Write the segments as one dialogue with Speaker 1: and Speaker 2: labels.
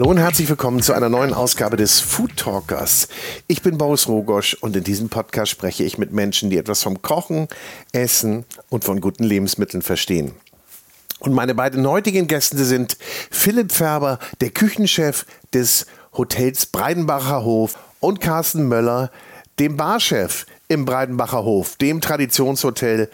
Speaker 1: Hallo und herzlich willkommen zu einer neuen Ausgabe des Food Talkers. Ich bin Boris Rogosch und in diesem Podcast spreche ich mit Menschen, die etwas vom Kochen, Essen und von guten Lebensmitteln verstehen. Und meine beiden heutigen Gäste sind Philipp Färber, der Küchenchef des Hotels Breidenbacher Hof und Carsten Möller, dem Barchef im Breidenbacher Hof, dem Traditionshotel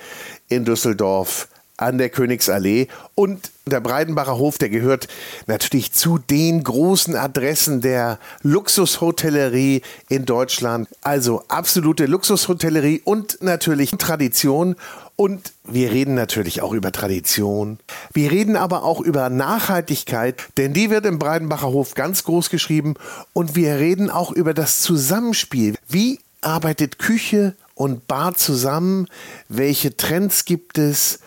Speaker 1: in Düsseldorf an der Königsallee. Und der Breidenbacher Hof, der gehört natürlich zu den großen Adressen der Luxushotellerie in Deutschland. Also absolute Luxushotellerie und natürlich Tradition. Und wir reden natürlich auch über Tradition. Wir reden aber auch über Nachhaltigkeit, denn die wird im Breidenbacher Hof ganz groß geschrieben. Und wir reden auch über das Zusammenspiel. Wie arbeitet Küche und Bar zusammen? Welche Trends gibt es?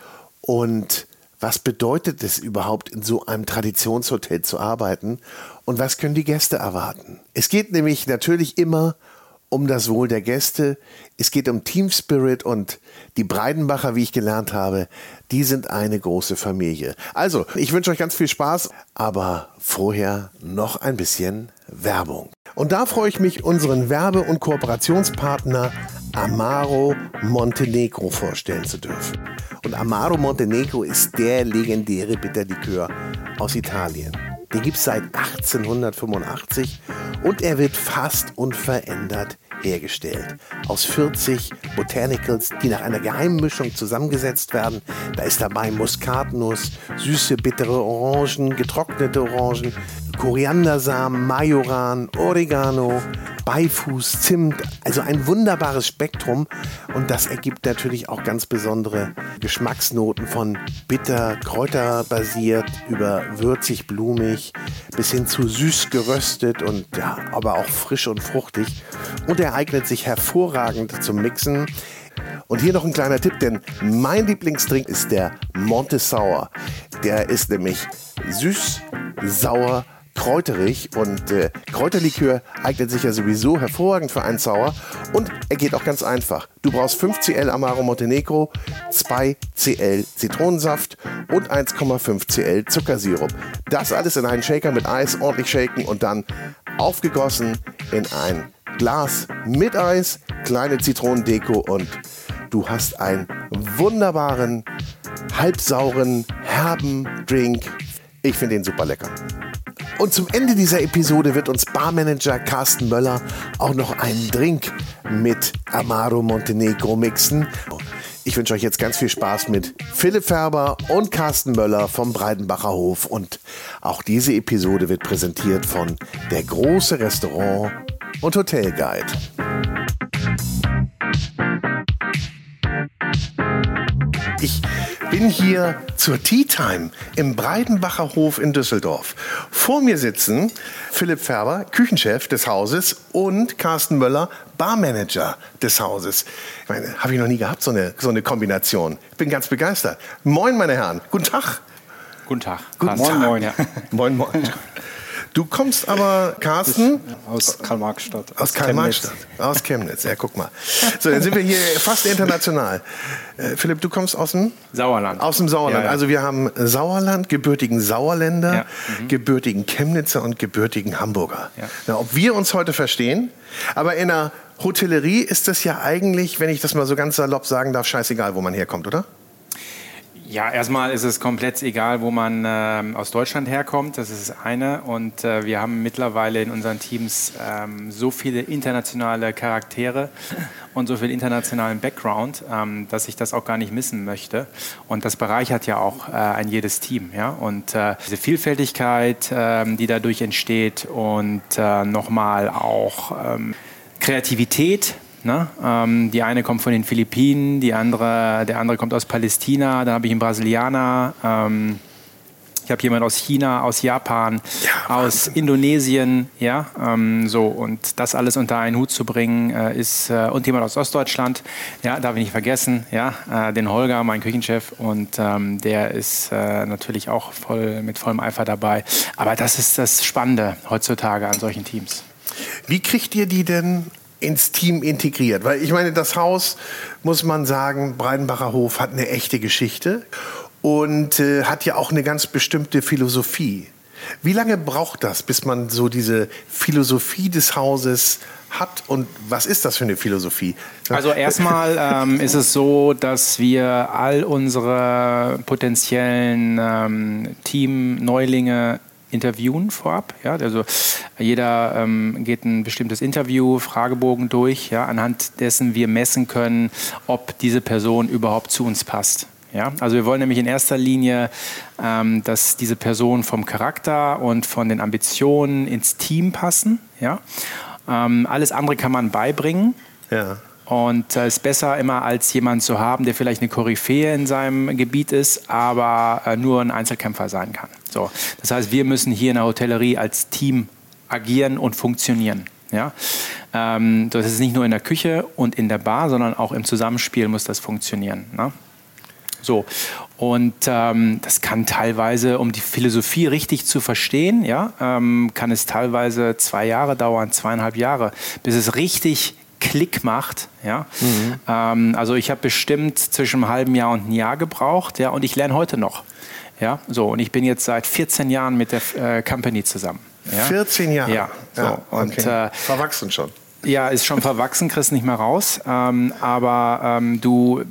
Speaker 1: Und was bedeutet es überhaupt, in so einem Traditionshotel zu arbeiten? Und was können die Gäste erwarten? Es geht nämlich natürlich immer um das Wohl der Gäste. Es geht um Team Spirit und die Breidenbacher, wie ich gelernt habe, die sind eine große Familie. Also, ich wünsche euch ganz viel Spaß, aber vorher noch ein bisschen Werbung. Und da freue ich mich, unseren Werbe- und Kooperationspartner Amaro Montenegro vorstellen zu dürfen. Und Amaro Montenegro ist der legendäre Bitterlikör aus Italien. Den gibt es seit 1885 und er wird fast unverändert hergestellt. Aus 40 Botanicals, die nach einer geheimen Mischung zusammengesetzt werden. Da ist dabei Muskatnuss, süße, bittere Orangen, getrocknete Orangen, Koriandersamen, Majoran, Oregano, Beifuß, Zimt, also ein wunderbares Spektrum und das ergibt natürlich auch ganz besondere Geschmacksnoten von bitter, kräuterbasiert über würzig, blumig bis hin zu süß geröstet und ja, aber auch frisch und fruchtig und er eignet sich hervorragend zum Mixen. Und hier noch ein kleiner Tipp, denn mein Lieblingsdrink ist der Monte Sour. Der ist nämlich süß, sauer, kräuterig und äh, Kräuterlikör eignet sich ja sowieso hervorragend für einen Sauer und er geht auch ganz einfach. Du brauchst 5 Cl Amaro Montenegro, 2 Cl Zitronensaft und 1,5 Cl Zuckersirup. Das alles in einen Shaker mit Eis ordentlich shaken und dann aufgegossen in ein Glas mit Eis, kleine Zitronendeko und du hast einen wunderbaren, halbsauren, herben Drink. Ich finde ihn super lecker. Und zum Ende dieser Episode wird uns Barmanager Carsten Möller auch noch einen Drink mit Amaro Montenegro mixen. Ich wünsche euch jetzt ganz viel Spaß mit Philipp Färber und Carsten Möller vom Breidenbacher Hof. Und auch diese Episode wird präsentiert von der große Restaurant und Hotel Guide. Ich bin hier zur Tea Time im Breidenbacher Hof in Düsseldorf. Vor mir sitzen Philipp Färber, Küchenchef des Hauses, und Carsten Möller, Barmanager des Hauses. Ich meine, habe ich noch nie gehabt, so eine, so eine Kombination. Ich bin ganz begeistert. Moin, meine Herren. Guten Tag.
Speaker 2: Guten Tag.
Speaker 1: Guten
Speaker 2: moin,
Speaker 1: Tag.
Speaker 2: moin. Ja.
Speaker 1: Moin, moin. Du kommst aber, Carsten,
Speaker 2: Aus Karl-Marx-Stadt.
Speaker 1: aus Karl-Marx-Stadt. Aus Chemnitz, ja, guck mal. So, dann sind wir hier fast international. Äh, Philipp, du kommst aus dem?
Speaker 2: Sauerland.
Speaker 1: Aus dem Sauerland.
Speaker 2: Ja, ja.
Speaker 1: Also wir haben Sauerland, gebürtigen Sauerländer,
Speaker 2: Ja, mhm.
Speaker 1: gebürtigen Chemnitzer und gebürtigen Hamburger.
Speaker 2: Ja.
Speaker 1: Na, ob wir uns heute verstehen, aber in der Hotellerie ist das ja eigentlich, wenn ich das mal so ganz salopp sagen darf, scheißegal, wo man herkommt, oder?
Speaker 2: Ja, erstmal ist es komplett egal, wo man ähm, aus Deutschland herkommt. Das ist das eine. Und äh, wir haben mittlerweile in unseren Teams ähm, so viele internationale Charaktere und so viel internationalen Background, ähm, dass ich das auch gar nicht missen möchte. Und das bereichert ja auch äh, ein jedes Team. Ja? Und äh, diese Vielfältigkeit, ähm, die dadurch entsteht und äh, nochmal auch ähm, Kreativität. Ne? Ähm, die eine kommt von den Philippinen, die andere, der andere kommt aus Palästina, dann habe ich einen Brasilianer, ähm, ich habe jemanden aus China, aus Japan,
Speaker 1: Ja,
Speaker 2: aus Indonesien, ja, ähm, so und das alles unter einen Hut zu bringen, äh, ist äh, und jemand aus Ostdeutschland, ja, darf ich nicht vergessen, ja, äh, den Holger, mein Küchenchef und ähm, der ist äh, natürlich auch voll mit vollem Eifer dabei. Aber das ist das Spannende heutzutage an solchen Teams.
Speaker 1: Wie kriegt ihr die denn ins Team integriert? Weil ich meine, das Haus, muss man sagen, Breidenbacher Hof hat eine echte Geschichte und äh, hat ja auch eine ganz bestimmte Philosophie. Wie lange braucht das, bis man so diese Philosophie des Hauses hat und was ist das für eine Philosophie?
Speaker 2: Also erstmal ähm, ist es so, dass wir all unsere potenziellen ähm, Team-Neulinge interviewen vorab. Ja? Also jeder ähm, geht ein bestimmtes Interview, Fragebogen durch, ja? anhand dessen wir messen können, ob diese Person überhaupt zu uns passt. Ja? Also wir wollen nämlich in erster Linie, ähm, dass diese Person vom Charakter und von den Ambitionen ins Team passen. Ja? Ähm, alles andere kann man beibringen.
Speaker 1: Ja.
Speaker 2: Und es äh, ist besser immer als jemand zu haben, der vielleicht eine Koryphäe in seinem Gebiet ist, aber äh, nur ein Einzelkämpfer sein kann. So. Das heißt, wir müssen hier in der Hotellerie als Team agieren und funktionieren. Ja? Ähm, das ist nicht nur in der Küche und in der Bar, sondern auch im Zusammenspiel muss das funktionieren. Ne? So. Und ähm, das kann teilweise, um die Philosophie richtig zu verstehen, ja, ähm, kann es teilweise zwei Jahre dauern, zweieinhalb Jahre, bis es richtig Klick macht. Ja? Mhm. Ähm, also ich habe bestimmt zwischen einem halben Jahr und einem Jahr gebraucht, ja, und ich lerne heute noch. Ja, so und ich bin jetzt seit 14 Jahren mit der äh, Company zusammen. Ja?
Speaker 1: 14 Jahre.
Speaker 2: Ja, so. ja
Speaker 1: und okay. äh, verwachsen schon.
Speaker 2: Ja, ist schon verwachsen, kriegst nicht mehr raus. Ähm, aber ähm, du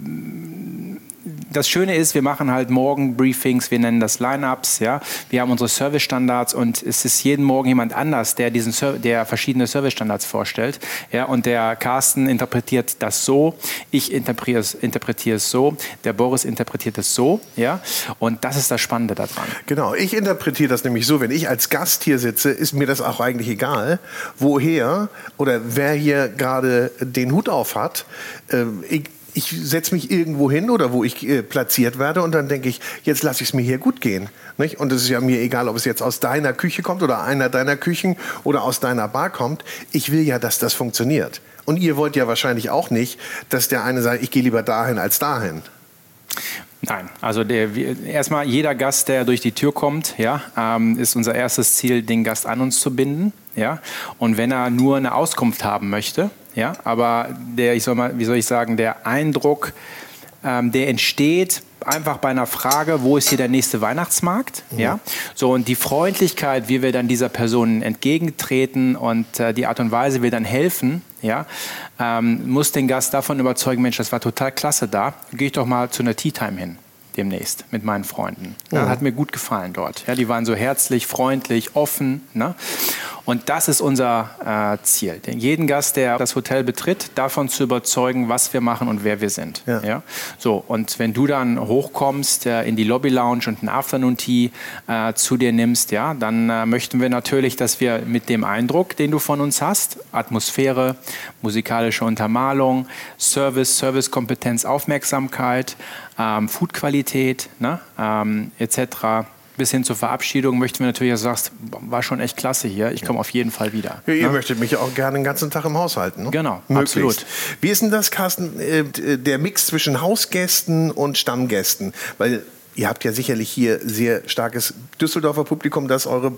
Speaker 2: das Schöne ist, wir machen halt morgen Briefings, wir nennen das Lineups, ja. Wir haben unsere Service-Standards und es ist jeden Morgen jemand anders, der diesen der verschiedene Service-Standards vorstellt, ja. Und der Carsten interpretiert das so, ich interpretiere es, interpretiere es so, der Boris interpretiert es so, ja. Und das ist das Spannende daran.
Speaker 1: Genau, ich interpretiere das nämlich so, wenn ich als Gast hier sitze, ist mir das auch eigentlich egal, woher oder wer hier gerade den Hut auf hat. Ähm, ich, ich setze mich irgendwo hin oder wo ich äh, platziert werde und dann denke ich, jetzt lasse ich es mir hier gut gehen. Nicht? Und es ist ja mir egal, ob es jetzt aus deiner Küche kommt oder einer deiner Küchen oder aus deiner Bar kommt. Ich will ja, dass das funktioniert. Und ihr wollt ja wahrscheinlich auch nicht, dass der eine sagt, ich gehe lieber dahin als dahin.
Speaker 2: Nein, also der, erstmal jeder Gast, der durch die Tür kommt, ja, ähm, ist unser erstes Ziel, den Gast an uns zu binden. Ja? Und wenn er nur eine Auskunft haben möchte, ja, aber der, ich soll mal, wie soll ich sagen, der Eindruck, ähm, der entsteht einfach bei einer Frage, wo ist hier der nächste Weihnachtsmarkt? Mhm. Ja, so und die Freundlichkeit, wie wir dann dieser Person entgegentreten und äh, die Art und Weise, wie wir dann helfen, ja, ähm, muss den Gast davon überzeugen, Mensch, das war total klasse da, gehe ich doch mal zu einer Tea Time hin demnächst mit meinen Freunden. Ja, mhm. Hat mir gut gefallen dort. Ja, die waren so herzlich, freundlich, offen. Ne? Und das ist unser äh, Ziel. Denn jeden Gast, der das Hotel betritt, davon zu überzeugen, was wir machen und wer wir sind. Ja. ja? So, und wenn du dann hochkommst äh, in die Lobby Lounge und ein Afternoon Tea äh, zu dir nimmst, ja, dann äh, möchten wir natürlich, dass wir mit dem Eindruck, den du von uns hast, Atmosphäre, musikalische Untermalung, Service, Servicekompetenz, Aufmerksamkeit, ähm, Foodqualität ne, ähm, etc., bis hin zur Verabschiedung möchten wir natürlich, dass du sagst, war schon echt klasse hier, ich komme auf jeden Fall wieder.
Speaker 1: Ja, ihr ne? möchtet mich auch gerne den ganzen Tag im Haus halten. Ne?
Speaker 2: Genau, Möglichst. absolut.
Speaker 1: Wie ist denn das, Carsten, äh, der Mix zwischen Hausgästen und Stammgästen? Weil ihr habt ja sicherlich hier sehr starkes Düsseldorfer Publikum, das eure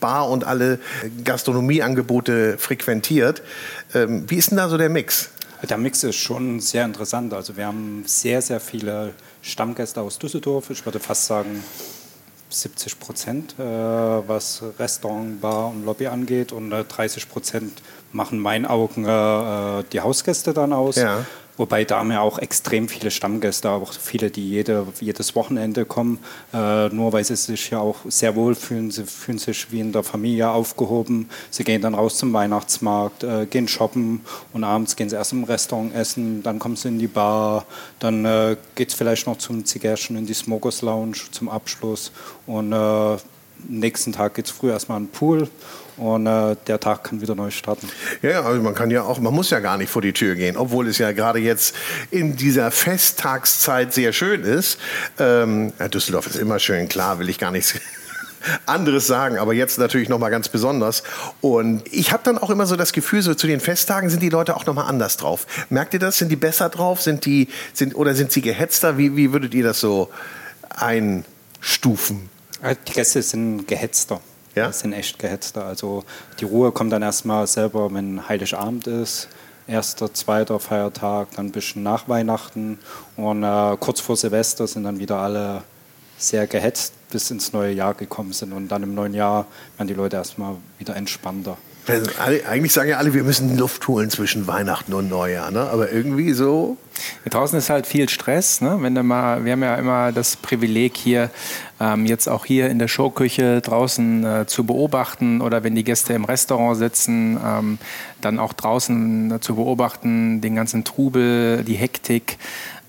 Speaker 1: Bar und alle Gastronomieangebote frequentiert. Ähm, wie ist denn da so der Mix?
Speaker 3: Der Mix ist schon sehr interessant. Also wir haben sehr, sehr viele Stammgäste aus Düsseldorf. Ich würde fast sagen, 70 Prozent, äh, was Restaurant, Bar und Lobby angeht. Und äh, 30 Prozent machen meinen Augen äh, die Hausgäste dann aus. Ja. Wobei da haben wir auch extrem viele Stammgäste, auch viele, die jede, jedes Wochenende kommen, äh, nur weil sie sich ja auch sehr wohl fühlen. Sie fühlen sich wie in der Familie aufgehoben. Sie gehen dann raus zum Weihnachtsmarkt, äh, gehen shoppen und abends gehen sie erst im Restaurant essen, dann kommen sie in die Bar, dann äh, geht es vielleicht noch zum Zigarren in die Smokers Lounge zum Abschluss und äh, nächsten Tag geht es früh erstmal in den Pool und äh, der Tag kann wieder neu starten.
Speaker 1: Ja, also man kann ja auch, man muss ja gar nicht vor die Tür gehen, obwohl es ja gerade jetzt in dieser Festtagszeit sehr schön ist. Ähm, Düsseldorf ist immer schön, klar, will ich gar nichts anderes sagen, aber jetzt natürlich noch mal ganz besonders. Und ich habe dann auch immer so das Gefühl, so zu den Festtagen sind die Leute auch noch mal anders drauf. Merkt ihr das? Sind die besser drauf? Sind die sind oder sind sie gehetzter? Wie, wie würdet ihr das so einstufen?
Speaker 3: Die Gäste sind gehetzter. Ja? Das sind echt gehetzter. Also die Ruhe kommt dann erstmal selber, wenn Heiligabend ist. Erster, zweiter Feiertag, dann ein bisschen nach Weihnachten und äh, kurz vor Silvester sind dann wieder alle sehr gehetzt bis ins neue Jahr gekommen sind. Und dann im neuen Jahr werden die Leute erstmal wieder entspannter.
Speaker 1: Also eigentlich sagen ja alle, wir müssen Luft holen zwischen Weihnachten und Neujahr, ne? aber irgendwie so.
Speaker 2: Ja, draußen ist halt viel Stress. Ne? Wenn mal, wir haben ja immer das Privileg hier, ähm, jetzt auch hier in der Showküche draußen äh, zu beobachten oder wenn die Gäste im Restaurant sitzen, ähm, dann auch draußen zu beobachten, den ganzen Trubel, die Hektik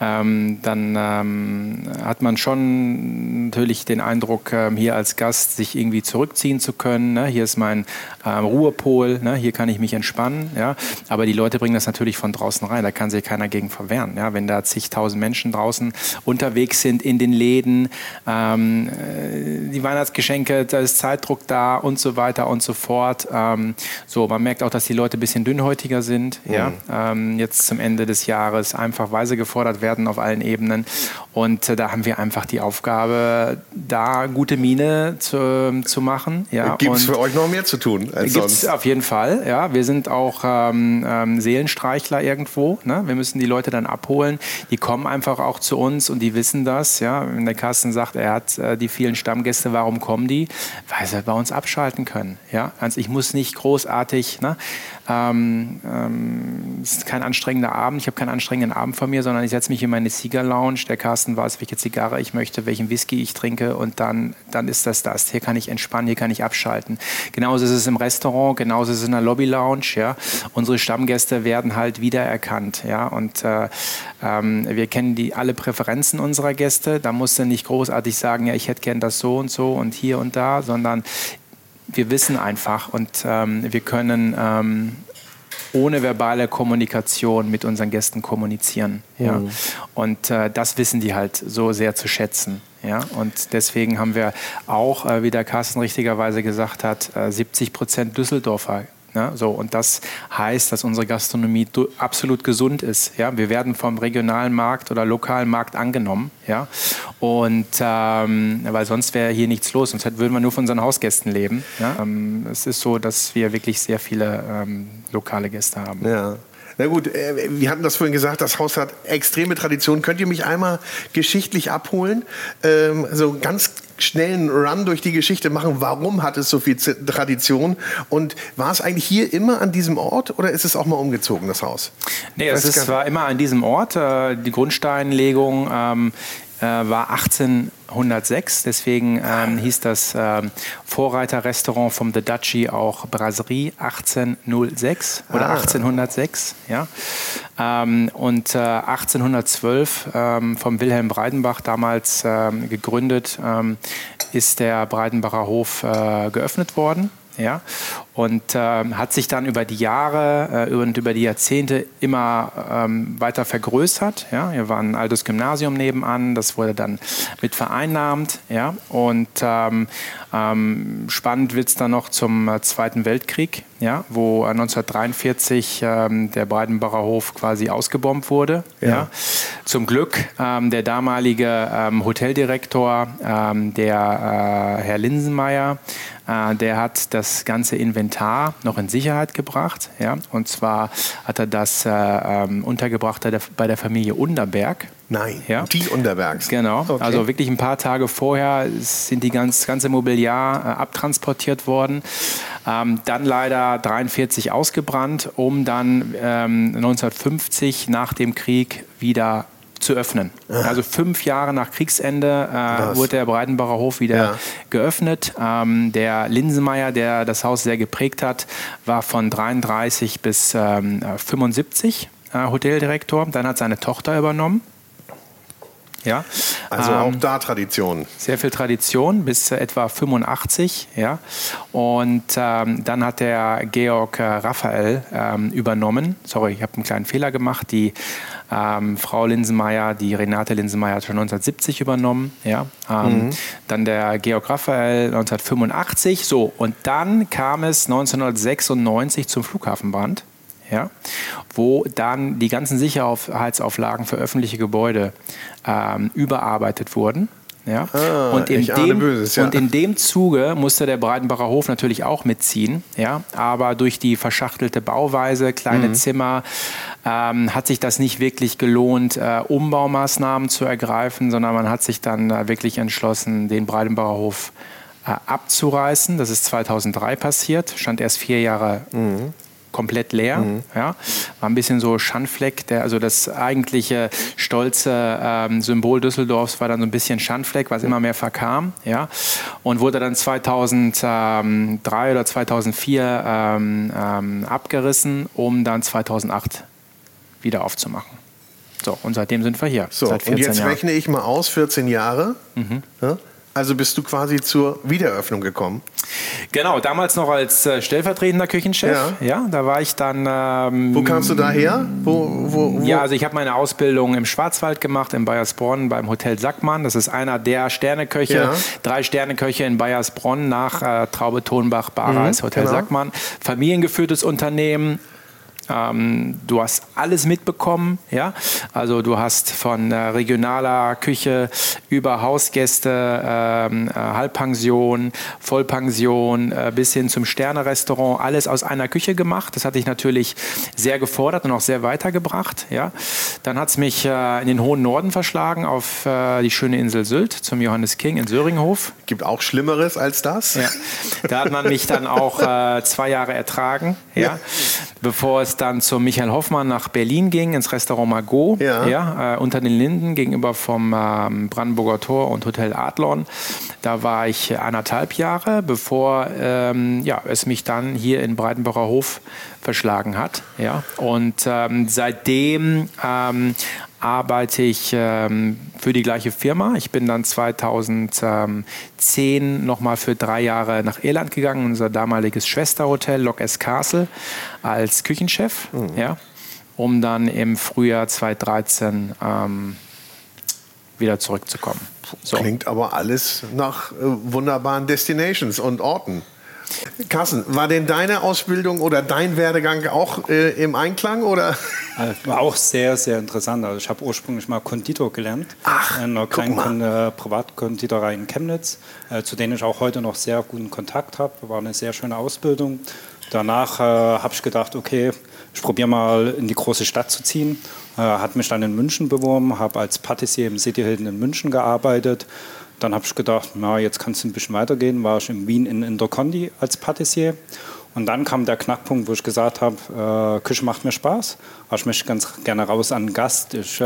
Speaker 2: ähm, dann ähm, hat man schon natürlich den Eindruck, ähm, hier als Gast sich irgendwie zurückziehen zu können. Ne? Hier ist mein ähm, Ruhepol, ne? hier kann ich mich entspannen. Ja? Aber die Leute bringen das natürlich von draußen rein, da kann sich keiner gegen verwehren. Ja? Wenn da zigtausend Menschen draußen unterwegs sind in den Läden, ähm, äh, die Weihnachtsgeschenke, da ist Zeitdruck da und so weiter und so fort. Ähm, so, man merkt auch, dass die Leute bisschen dünnhäutiger sind. Mhm. Ja? jetzt zum Ende des Jahres einfach weise gefordert werden werden auf allen Ebenen. Und äh, da haben wir einfach die Aufgabe, da gute Miene zu, zu machen. Ja.
Speaker 1: Gibt es für euch noch mehr zu tun als
Speaker 2: gibt's sonst? Auf jeden Fall. Ja. Wir sind auch ähm, ähm, Seelenstreichler irgendwo. Ne? Wir müssen die Leute dann abholen. Die kommen einfach auch zu uns und die wissen das. Ja. Wenn der Carsten sagt, er hat äh, die vielen Stammgäste, warum kommen die? Weil sie bei uns abschalten können. Ja. Also ich muss nicht großartig ne? Ähm, ähm, es ist kein anstrengender Abend, ich habe keinen anstrengenden Abend vor mir, sondern ich setze mich in meine Sieger Lounge. Der Carsten weiß, welche Zigarre ich möchte, welchen Whisky ich trinke und dann, dann ist das das. Hier kann ich entspannen, hier kann ich abschalten. Genauso ist es im Restaurant, genauso ist es in der Lobby Lounge. Ja. Unsere Stammgäste werden halt wiedererkannt. Ja. Und äh, ähm, wir kennen die, alle Präferenzen unserer Gäste. Da musst du nicht großartig sagen, ja, ich hätte gern das so und so und hier und da, sondern wir wissen einfach und ähm, wir können ähm, ohne verbale Kommunikation mit unseren Gästen kommunizieren. Mhm. Ja. Und äh, das wissen die halt so sehr zu schätzen. Ja. Und deswegen haben wir auch, äh, wie der Carsten richtigerweise gesagt hat, äh, 70 Prozent Düsseldorfer ja, so, und das heißt, dass unsere Gastronomie absolut gesund ist. Ja? Wir werden vom regionalen Markt oder lokalen Markt angenommen. Ja? Und ähm, weil sonst wäre hier nichts los, sonst würden wir nur von unseren Hausgästen leben. Ja? Ähm, es ist so, dass wir wirklich sehr viele ähm, lokale Gäste haben.
Speaker 1: Ja. Na gut, äh, wir hatten das vorhin gesagt, das Haus hat extreme Traditionen. Könnt ihr mich einmal geschichtlich abholen? Ähm, so ganz schnellen Run durch die Geschichte machen. Warum hat es so viel Tradition? Und war es eigentlich hier immer an diesem Ort oder ist es auch mal umgezogen, das Haus?
Speaker 2: Nee, es ist, war immer an diesem Ort. Äh, die Grundsteinlegung ähm, äh, war 18 106. Deswegen ähm, hieß das ähm, Vorreiterrestaurant vom The Duchy auch Brasserie 1806 oder ah. 1806. Ja. Ähm, und äh, 1812 ähm, vom Wilhelm Breidenbach damals ähm, gegründet, ähm, ist der Breidenbacher Hof äh, geöffnet worden. Ja? Und äh, hat sich dann über die Jahre äh, und über die Jahrzehnte immer ähm, weiter vergrößert. Ja? Hier war ein altes Gymnasium nebenan, das wurde dann mit vereinnahmt. Ja? Und ähm, ähm, spannend wird es dann noch zum äh, Zweiten Weltkrieg, ja? wo 1943 ähm, der Breidenbacher Hof quasi ausgebombt wurde. Ja. ja? Zum Glück ähm, der damalige ähm, Hoteldirektor, der äh, Herr Linsenmeier, äh, der hat das ganze Inventar noch in Sicherheit gebracht. Ja? Und zwar hat er das äh, ähm, untergebracht bei der Familie Underberg.
Speaker 1: Nein, ja? die Underbergs.
Speaker 2: Genau, okay. also wirklich ein paar Tage vorher sind die ganz, ganze Mobiliar äh, abtransportiert worden. Ähm, dann leider 43 ausgebrannt, um dann ähm, 1950 nach dem Krieg wieder zu öffnen. Ja. Also fünf Jahre nach Kriegsende äh, wurde der Breitenbacher Hof wieder ja. geöffnet. Ähm, der Linsenmeier, der das Haus sehr geprägt hat, war von 33 bis ähm, 75 äh, Hoteldirektor. Dann hat seine Tochter übernommen.
Speaker 1: Ja. Also ähm, auch da Tradition.
Speaker 2: Sehr viel Tradition, bis etwa 85. Ja. Und ähm, dann hat der Georg äh, Raphael ähm, übernommen. Sorry, ich habe einen kleinen Fehler gemacht. Die ähm, Frau Linsenmeier, die Renate Linsenmeier hat schon 1970 übernommen. Ja. Ähm, mhm. Dann der Georg Raphael 1985. So, und dann kam es 1996 zum Flughafenbrand ja, wo dann die ganzen Sicherheitsauflagen für öffentliche Gebäude ähm, überarbeitet wurden. Ja? Ah, und, in dem, Böses, ja. und in dem Zuge musste der Breitenbacher Hof natürlich auch mitziehen. Ja? Aber durch die verschachtelte Bauweise, kleine mhm. Zimmer, ähm, hat sich das nicht wirklich gelohnt, äh, Umbaumaßnahmen zu ergreifen, sondern man hat sich dann äh, wirklich entschlossen, den Breitenbacher Hof äh, abzureißen. Das ist 2003 passiert, stand erst vier Jahre mhm komplett leer. Mhm. Ja. War ein bisschen so Schandfleck. Der, also das eigentliche stolze ähm, Symbol Düsseldorfs war dann so ein bisschen Schandfleck, was immer mehr verkam. Ja. Und wurde dann 2003 oder 2004 ähm, ähm, abgerissen, um dann 2008 wieder aufzumachen. So, und seitdem sind wir hier.
Speaker 1: So, und jetzt Jahren. rechne ich mal aus, 14 Jahre. Mhm. Ja? Also bist du quasi zur Wiedereröffnung gekommen?
Speaker 2: Genau, damals noch als äh, stellvertretender Küchenchef. Ja. ja, da war ich dann.
Speaker 1: Ähm, wo kamst du daher? Wo,
Speaker 2: wo, wo? Ja, also ich habe meine Ausbildung im Schwarzwald gemacht, in Bayersbronn beim Hotel Sackmann. Das ist einer der Sterneköche, ja. drei Sterneköche in Bayersbronn nach äh, Traube Tonbach, Bareis, mhm, Hotel genau. Sackmann. Familiengeführtes Unternehmen, ähm, du hast alles mitbekommen, ja. Also du hast von äh, regionaler Küche über Hausgäste, ähm, äh, Halbpension, Vollpension äh, bis hin zum Sternerestaurant, alles aus einer Küche gemacht. Das hat dich natürlich sehr gefordert und auch sehr weitergebracht, ja. Dann hat es mich äh, in den hohen Norden verschlagen auf äh, die schöne Insel Sylt zum Johannes King in Söringhof.
Speaker 1: Gibt auch Schlimmeres als das.
Speaker 2: Ja. Da hat man mich dann auch äh, zwei Jahre ertragen, ja. ja. bevor es dann zu Michael Hoffmann nach Berlin ging, ins Restaurant Margot, ja. ja äh, unter den Linden gegenüber vom ähm, Brandenburger Tor und Hotel Adlon. Da war ich anderthalb Jahre, bevor ähm, ja, es mich dann hier in Breitenbacher Hof verschlagen hat. Ja. Und ähm, seitdem ähm, arbeite ich ähm, für die gleiche Firma. Ich bin dann 2010 nochmal für drei Jahre nach Irland gegangen, unser damaliges Schwesterhotel Lock S Castle als Küchenchef, mhm. ja, um dann im Frühjahr 2013 ähm, wieder zurückzukommen.
Speaker 1: So. Klingt aber alles nach äh, wunderbaren Destinations und Orten. Carsten, war denn deine Ausbildung oder dein Werdegang auch äh, im Einklang? Oder?
Speaker 3: Also, war auch sehr, sehr interessant. Also ich habe ursprünglich mal Konditor gelernt. Ach, in einer kleinen äh, Privatkonditorei in Chemnitz, äh, zu denen ich auch heute noch sehr guten Kontakt habe. War eine sehr schöne Ausbildung. Danach äh, habe ich gedacht, okay, ich probiere mal in die große Stadt zu ziehen. Äh, hat mich dann in München beworben, habe als Patissier im City Hilton in München gearbeitet dann habe ich gedacht, na, jetzt kann es ein bisschen weitergehen. War ich in Wien in Intercondi als Patissier. Und dann kam der Knackpunkt, wo ich gesagt habe, äh, Küche macht mir Spaß, aber ich möchte ganz gerne raus an einen Gast. Ich äh,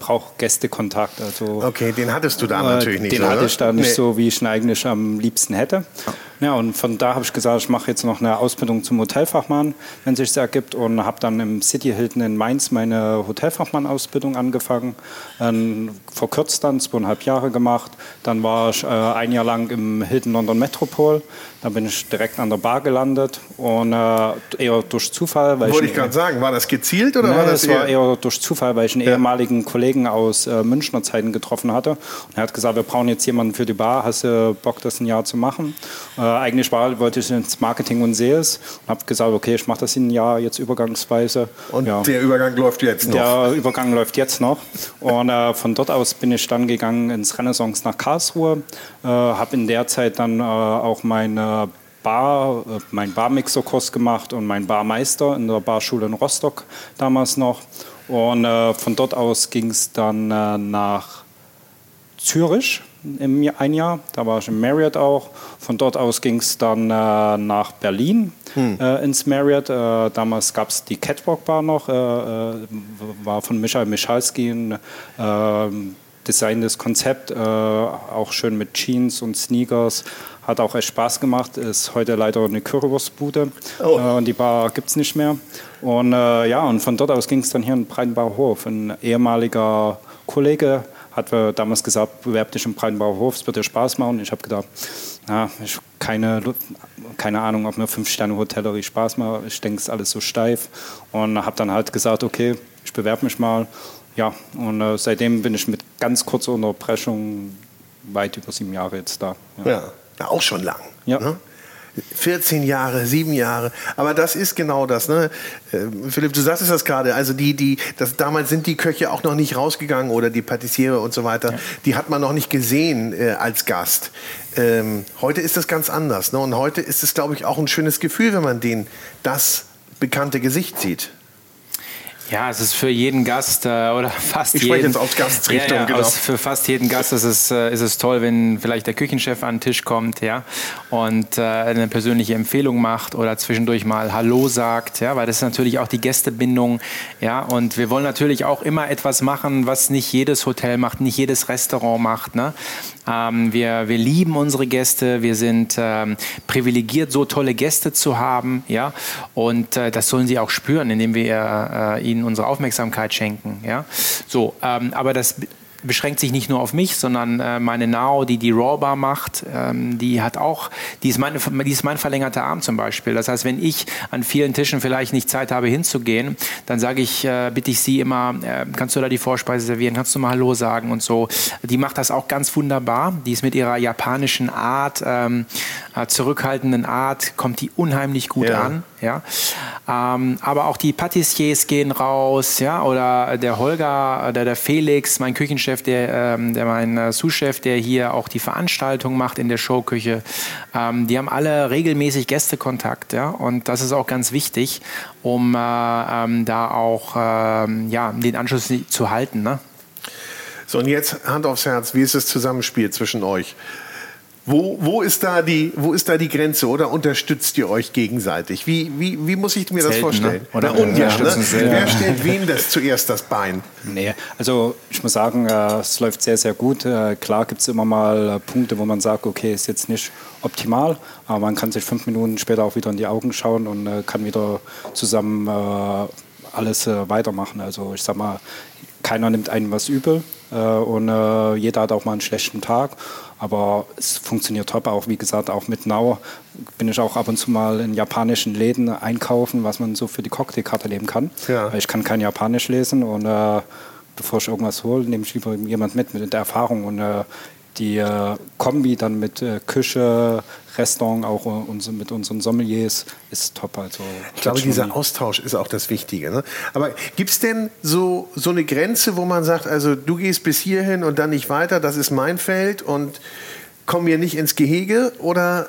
Speaker 3: brauche Gästekontakt. Also,
Speaker 1: okay, den hattest du da äh, natürlich nicht.
Speaker 3: Den so, hatte ich da nicht nee. so, wie ich ihn eigentlich am liebsten hätte. Ja, und von da habe ich gesagt, ich mache jetzt noch eine Ausbildung zum Hotelfachmann, wenn es sich ergibt. Und habe dann im City Hilton in Mainz meine Hotelfachmann-Ausbildung angefangen. Ähm, verkürzt dann, zweieinhalb Jahre gemacht. Dann war ich äh, ein Jahr lang im Hilton London Metropol. Da bin ich direkt an der Bar gelandet und äh, eher durch Zufall.
Speaker 1: Weil Wollte ich, ich gerade sagen, war das gezielt oder
Speaker 3: nee,
Speaker 1: war das
Speaker 3: eher? war eher durch Zufall, weil ich einen ja. ehemaligen Kollegen aus äh, Münchner Zeiten getroffen hatte. Und er hat gesagt, wir brauchen jetzt jemanden für die Bar. Hast du Bock, das ein Jahr zu machen? Äh, eigentlich war, wollte ich ins Marketing und Sales und habe gesagt, okay, ich mache das in ein Jahr jetzt übergangsweise.
Speaker 1: Und ja. der Übergang läuft jetzt noch?
Speaker 3: Der Übergang läuft jetzt noch. Und äh, von dort aus bin ich dann gegangen ins Renaissance nach Karlsruhe. Äh, habe in der Zeit dann äh, auch meine Bar, äh, mein Barmixerkurs gemacht und mein Barmeister in der Barschule in Rostock damals noch. Und äh, von dort aus ging es dann äh, nach Zürich im ein Jahr. Da war ich im Marriott auch. Von dort aus ging es dann äh, nach Berlin hm. äh, ins Marriott. Äh, damals gab es die Catwalk Bar noch, äh, äh, war von Michael Michalski ein ähm, designtes Konzept, äh, auch schön mit Jeans und Sneakers. Hat auch echt Spaß gemacht. Ist heute leider eine Currywurstbude oh. und die Bar gibt es nicht mehr. Und ja, und von dort aus ging es dann hier in Breitenbauer Hof. Ein ehemaliger Kollege hat mir damals gesagt, bewerb dich im Breitenbauer Hof, es wird dir Spaß machen. Ich habe gedacht, na, ich keine, keine Ahnung, ob mir Fünf-Sterne-Hotellerie Spaß macht. Ich denke, es ist alles so steif. Und habe dann halt gesagt, okay, ich bewerbe mich mal. Ja, und äh, seitdem bin ich mit ganz kurzer Unterbrechung weit über sieben Jahre jetzt da.
Speaker 1: Ja, ja auch schon lang. Ja. Ne? 14 Jahre, sieben Jahre. Aber das ist genau das. Ne? Äh, Philipp, du sagst es das gerade. Also die, die, das, damals sind die Köche auch noch nicht rausgegangen oder die Patissiere und so weiter. Ja. Die hat man noch nicht gesehen äh, als Gast. Ähm, heute ist das ganz anders. Ne? Und heute ist es, glaube ich, auch ein schönes Gefühl, wenn man den, das bekannte Gesicht sieht.
Speaker 2: Ja, es ist für jeden Gast äh, oder fast
Speaker 1: ich
Speaker 2: jeden.
Speaker 1: Ich spreche jetzt aus Gastrichtung,
Speaker 2: ja, ja,
Speaker 1: genau.
Speaker 2: Aus, für fast jeden Gast ist es, äh, ist es toll, wenn vielleicht der Küchenchef an den Tisch kommt, ja, und äh, eine persönliche Empfehlung macht oder zwischendurch mal Hallo sagt, ja, weil das ist natürlich auch die Gästebindung, ja, und wir wollen natürlich auch immer etwas machen, was nicht jedes Hotel macht, nicht jedes Restaurant macht, ne? Ähm, wir, wir lieben unsere Gäste, wir sind ähm, privilegiert, so tolle Gäste zu haben, ja, und äh, das sollen sie auch spüren, indem wir äh, ihnen unsere Aufmerksamkeit schenken, ja. So, ähm, aber das beschränkt sich nicht nur auf mich, sondern äh, meine Nao, die die Rawbar macht, ähm, die hat auch, die ist, meine, die ist mein verlängerter Arm zum Beispiel. Das heißt, wenn ich an vielen Tischen vielleicht nicht Zeit habe hinzugehen, dann sage ich, äh, bitte ich sie immer, äh, kannst du da die Vorspeise servieren, kannst du mal Hallo sagen und so. Die macht das auch ganz wunderbar. Die ist mit ihrer japanischen Art, ähm, äh, zurückhaltenden Art, kommt die unheimlich gut ja. an. Ja? Ähm, aber auch die Patissiers gehen raus, ja, oder der Holger, oder der Felix, mein Küchenchef, der, ähm, der mein äh, Sous-Chef, der hier auch die Veranstaltung macht in der Showküche, ähm, die haben alle regelmäßig Gästekontakt, ja, und das ist auch ganz wichtig, um äh, ähm, da auch ähm, ja, den Anschluss zu halten. Ne?
Speaker 1: So, und jetzt Hand aufs Herz, wie ist das Zusammenspiel zwischen euch? Wo, wo, ist da die, wo ist da die Grenze oder unterstützt ihr euch gegenseitig? Wie, wie, wie muss ich mir das
Speaker 2: Selten,
Speaker 1: vorstellen?
Speaker 2: Ne? Oder
Speaker 1: Na, ungern,
Speaker 2: ja,
Speaker 1: ne? Wer stellt wem das zuerst das Bein?
Speaker 3: Nee, also ich muss sagen, äh, es läuft sehr, sehr gut. Äh, klar gibt es immer mal äh, Punkte, wo man sagt, okay, ist jetzt nicht optimal, aber man kann sich fünf Minuten später auch wieder in die Augen schauen und kann wieder zusammen alles äh, weitermachen. Also ich sag mal, keiner nimmt einem was übel und jeder hat auch mal einen schlechten Tag. Aber es funktioniert top, auch wie gesagt, auch mit Now bin ich auch ab und zu mal in japanischen Läden einkaufen, was man so für die Cocktailkarte nehmen kann. Ja. Ich kann kein Japanisch lesen und äh, bevor ich irgendwas hole, nehme ich lieber jemand mit mit der Erfahrung und äh, die äh, Kombi dann mit äh, Küche, Restaurant, auch uns, mit unseren Sommeliers ist top. Also,
Speaker 1: ich glaube, dieser Austausch ist auch das Wichtige. Ne? Aber gibt es denn so, so eine Grenze, wo man sagt, also du gehst bis hierhin und dann nicht weiter, das ist mein Feld und komm mir nicht ins Gehege? Oder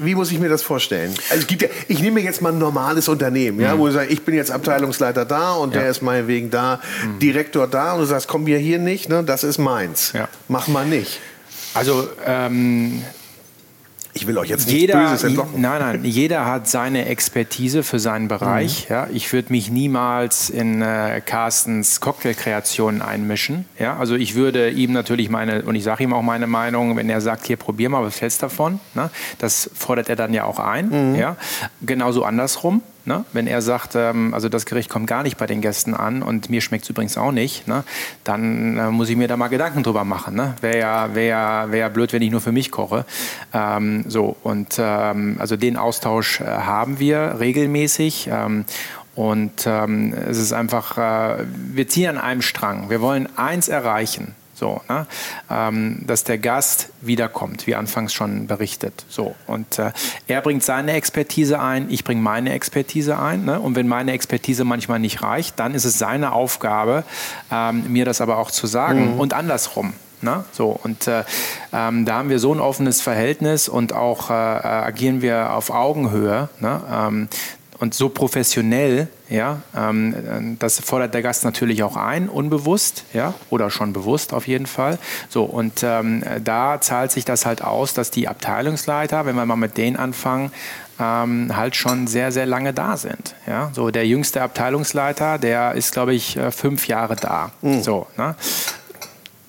Speaker 1: wie muss ich mir das vorstellen? Also ja, ich nehme jetzt mal ein normales Unternehmen, ja, mhm. wo ich sage, ich bin jetzt Abteilungsleiter da und ja. der ist meinetwegen da, mhm. Direktor da und du sagst, komm wir hier nicht, ne, das ist meins. Ja. Mach mal nicht.
Speaker 2: Also ähm,
Speaker 1: ich will euch jetzt nichts
Speaker 2: jeder,
Speaker 1: Böses entlocken.
Speaker 2: Nein, nein, jeder hat seine Expertise für seinen Bereich. Mhm. Ja. Ich würde mich niemals in äh, Carstens Cocktailkreationen einmischen. Ja. Also ich würde ihm natürlich meine, und ich sage ihm auch meine Meinung, wenn er sagt, hier probier mal, was hältst davon? Ne? Das fordert er dann ja auch ein. Mhm. Ja. Genauso andersrum. Ne? Wenn er sagt, ähm, also das Gericht kommt gar nicht bei den Gästen an und mir schmeckt es übrigens auch nicht, ne? dann äh, muss ich mir da mal Gedanken drüber machen. Ne? Wäre ja, wär, wär blöd, wenn ich nur für mich koche. Ähm, so, und ähm, also den Austausch äh, haben wir regelmäßig. Ähm, und ähm, es ist einfach, äh, wir ziehen an einem Strang. Wir wollen eins erreichen. So, ne? ähm, dass der Gast wiederkommt, wie anfangs schon berichtet. So, und äh, er bringt seine Expertise ein, ich bringe meine Expertise ein. Ne? Und wenn meine Expertise manchmal nicht reicht, dann ist es seine Aufgabe, ähm, mir das aber auch zu sagen mhm. und andersrum. Ne? So, und äh, ähm, da haben wir so ein offenes Verhältnis und auch äh, äh agieren wir auf Augenhöhe. Ne? Ähm, und so professionell, ja, ähm, das fordert der Gast natürlich auch ein, unbewusst, ja, oder schon bewusst auf jeden Fall. So, und ähm, da zahlt sich das halt aus, dass die Abteilungsleiter, wenn wir mal mit denen anfangen, ähm, halt schon sehr, sehr lange da sind. Ja? So, der jüngste Abteilungsleiter, der ist, glaube ich, äh, fünf Jahre da. Mhm. So, ne?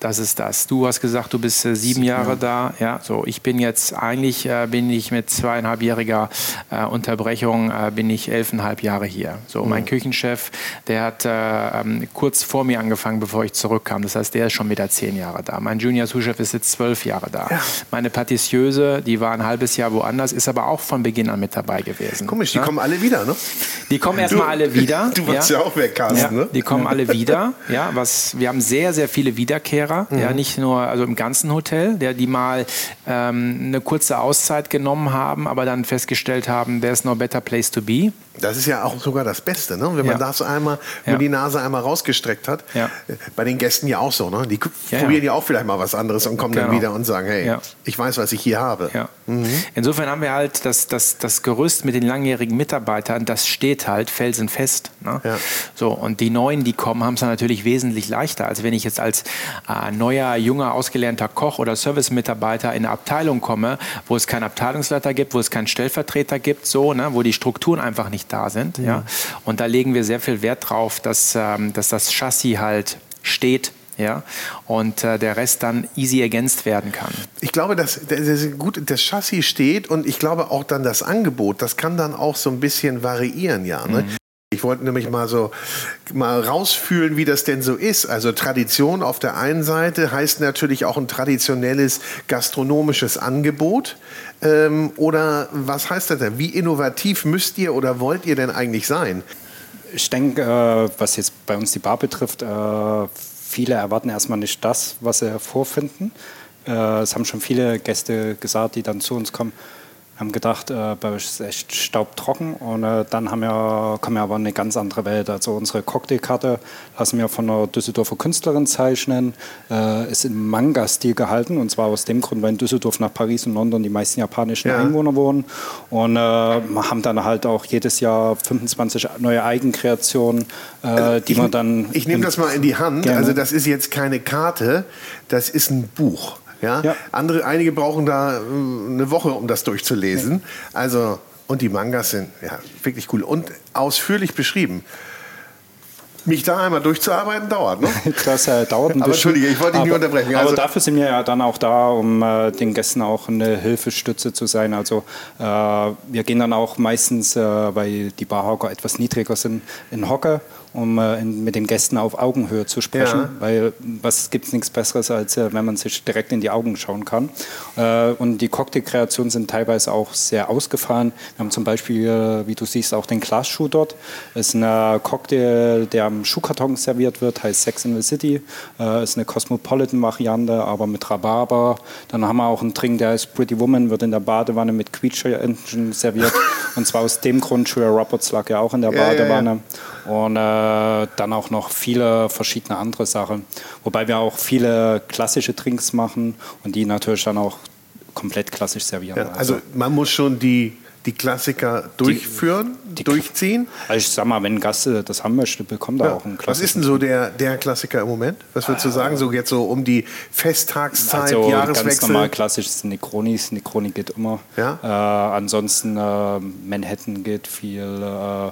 Speaker 2: Das ist das. Du hast gesagt, du bist äh, sieben Jahre da. Ja, so. Ich bin jetzt eigentlich äh, bin ich mit zweieinhalbjähriger äh, Unterbrechung äh, bin ich elfeinhalb Jahre hier. So, mhm. mein Küchenchef, der hat äh, ähm, kurz vor mir angefangen, bevor ich zurückkam. Das heißt, der ist schon wieder zehn Jahre da. Mein Junior Sous-Chef ist jetzt zwölf Jahre da. Ja. Meine Patissieuse, die war ein halbes Jahr woanders, ist aber auch von Beginn an mit dabei gewesen.
Speaker 1: Komisch, die ja? kommen alle wieder, ne?
Speaker 2: Die kommen erstmal alle wieder.
Speaker 1: Du warst ja, ja auch weg, Carsten, ne?
Speaker 2: Die kommen alle wieder. Ja, was, wir haben sehr, sehr viele Wiederkehrer. Lehrer, mhm. ja, nicht nur also im ganzen Hotel, der die mal ähm, eine kurze Auszeit genommen haben, aber dann festgestellt haben, there's no better place to be.
Speaker 1: Das ist ja auch sogar das Beste, ne? wenn man
Speaker 2: Ja.
Speaker 1: das einmal, wenn
Speaker 2: Ja.
Speaker 1: die Nase einmal rausgestreckt hat.
Speaker 2: Ja.
Speaker 1: Bei den Gästen ja auch so. Ne? Die
Speaker 2: Ja,
Speaker 1: probieren
Speaker 2: ja.
Speaker 1: auch vielleicht mal was anderes und kommen dann
Speaker 2: Genau.
Speaker 1: wieder und sagen, hey, ich weiß, was ich hier habe.
Speaker 2: Ja. Insofern haben wir halt das, das, das Gerüst mit den langjährigen Mitarbeitern, das steht halt felsenfest. Ne? So, und die Neuen, die kommen, haben es dann natürlich wesentlich leichter, als wenn ich jetzt als äh, neuer, junger, ausgelernter Koch oder Service-Mitarbeiter in eine Abteilung komme, wo es keinen Abteilungsleiter gibt, wo es keinen Stellvertreter gibt, so, ne? wo die Strukturen einfach nicht da sind. Ja? Und da legen wir sehr viel Wert drauf, dass, ähm, dass das Chassis halt steht. Ja, und äh, der Rest dann easy ergänzt werden kann.
Speaker 1: Ich glaube, dass das gut, das Chassis steht und ich glaube auch dann das Angebot, das kann dann auch so ein bisschen variieren, ja. Ne? Ich wollte nämlich mal so mal rausfühlen, wie das denn so ist. Also Tradition auf der einen Seite heißt natürlich auch ein traditionelles gastronomisches Angebot. Ähm, oder was heißt das denn? Wie innovativ müsst ihr oder wollt ihr denn eigentlich sein?
Speaker 3: Ich denke, äh, was jetzt bei uns die Bar betrifft, äh, viele erwarten erstmal nicht das, was sie vorfinden. Äh, es haben schon viele Gäste gesagt, die dann zu uns kommen, haben gedacht, äh, bei euch ist echt staubtrocken. Und äh, dann haben wir, kommen wir aber in eine ganz andere Welt. Also unsere Cocktailkarte lassen wir von einer Düsseldorfer Künstlerin zeichnen, äh, ist im Manga-Stil gehalten. Und zwar aus dem Grund, weil in Düsseldorf nach Paris und London die meisten japanischen
Speaker 1: Ja.
Speaker 3: Einwohner wohnen. Und äh, wir haben dann halt auch jedes Jahr 25 neue Eigenkreationen, äh, die
Speaker 1: ich,
Speaker 3: man dann.
Speaker 1: Ich nehme das mal in die Hand.
Speaker 3: Gerne.
Speaker 1: Also das ist jetzt keine Karte, das ist ein Buch. Ja?
Speaker 3: Ja.
Speaker 1: Andere, einige brauchen da äh, eine Woche, um das durchzulesen. Also und die Mangas sind ja wirklich cool und ausführlich beschrieben. Mich da einmal durchzuarbeiten dauert, ne?
Speaker 3: Das äh, dauert ein
Speaker 1: Aber
Speaker 3: bisschen.
Speaker 1: Entschuldige, ich wollte dich nicht
Speaker 3: aber,
Speaker 1: unterbrechen.
Speaker 3: Aber
Speaker 1: Also-
Speaker 3: dafür sind wir ja dann auch da, um äh, den Gästen auch eine Hilfestütze zu sein. Also äh, wir gehen dann auch meistens, äh, weil die Barhocker etwas niedriger sind, in Hocke, um äh, mit den Gästen auf Augenhöhe zu sprechen.
Speaker 1: Ja.
Speaker 3: Weil was gibt es nichts Besseres, als äh, wenn man sich direkt in die Augen schauen kann. Äh, und die Cocktailkreationen sind teilweise auch sehr ausgefallen. Wir haben zum Beispiel, äh, wie du siehst, auch den Glasschuh dort. Das ist ein äh, Cocktail, der am Schuhkarton serviert wird, heißt Sex in the City. Äh, ist eine Cosmopolitan-Variante, aber mit Rhabarber. Dann haben wir auch einen Drink, der heißt Pretty Woman, wird in der Badewanne mit Quietscher-Enten serviert. Und zwar aus dem Grund, Julia Roberts lag ja auch in der
Speaker 1: Ja, ja, ja.
Speaker 3: Und äh, dann auch noch viele verschiedene andere Sachen. Wobei wir auch viele klassische Drinks machen und die natürlich dann auch komplett klassisch servieren.
Speaker 1: Ja, also man muss schon die, die Klassiker durchführen,
Speaker 3: die-
Speaker 1: durchziehen.
Speaker 3: also ich sag mal, wenn ein Gast äh, das haben möchte, bekommt er
Speaker 1: Ja.
Speaker 3: auch einen
Speaker 1: Was
Speaker 3: klassischen
Speaker 1: ist denn so der, der Klassiker im Moment? Was würdest du sagen? So jetzt so um die Festtagszeit,
Speaker 3: Also ganz
Speaker 1: Jahreswechsel?
Speaker 3: normal klassisches Necronis. Necroni geht immer.
Speaker 1: Ja.
Speaker 3: Äh, ansonsten äh, Manhattan geht viel. Äh,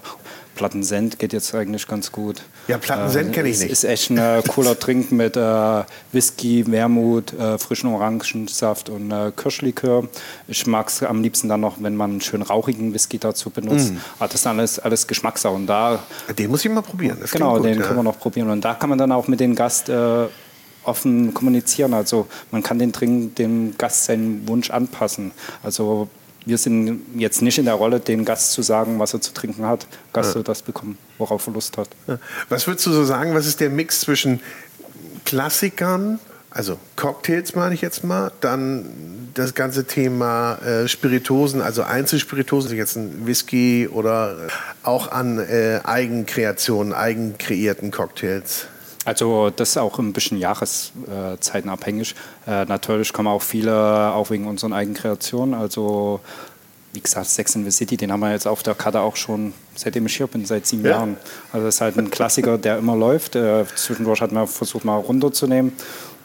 Speaker 3: Plattensend geht jetzt eigentlich ganz gut.
Speaker 1: Ja, Plattensend kenn ich
Speaker 3: ist-
Speaker 1: nicht.
Speaker 3: Ist echt ein äh, cooler Drink mit äh, Whisky, Wermut, äh, frischen Orangensaft und äh, Kirschlikör. Ich mag es am liebsten dann noch, wenn man einen schön rauchigen Whisky dazu benutzt.
Speaker 1: Mm.
Speaker 3: Aber das ist dann alles, alles Geschmackssache. Und da
Speaker 1: Den muss ich mal probieren. Das
Speaker 3: Genau,
Speaker 1: gut,
Speaker 3: den
Speaker 1: ja.
Speaker 3: können wir noch probieren. Und da kann man dann auch mit dem Gast äh, offen kommunizieren. Also man kann den Drink dem Gast seinen Wunsch anpassen. Also wir sind jetzt nicht in der Rolle, dem Gast zu sagen, was er zu trinken hat. Gast soll das bekommen, worauf er Lust hat.
Speaker 1: Ja. Was würdest du so sagen, was ist der Mix zwischen Klassikern, also Cocktails meine ich jetzt mal, dann das ganze Thema äh, Spiritosen, also Einzelspiritosen, also jetzt ein Whisky oder auch an äh, Eigenkreationen, eigenkreierten Cocktails?
Speaker 3: Also das ist auch ein bisschen Jahreszeiten abhängig. Äh, natürlich kommen auch viele, auch wegen unseren Eigenkreationen. Also wie gesagt, Sex in the City, den haben wir jetzt auf der Karte auch schon, seitdem ich hier bin, seit sieben
Speaker 1: Ja.
Speaker 3: Jahren. Also das ist halt ein Klassiker, der immer läuft. Äh, zwischendurch hat man versucht, mal runterzunehmen.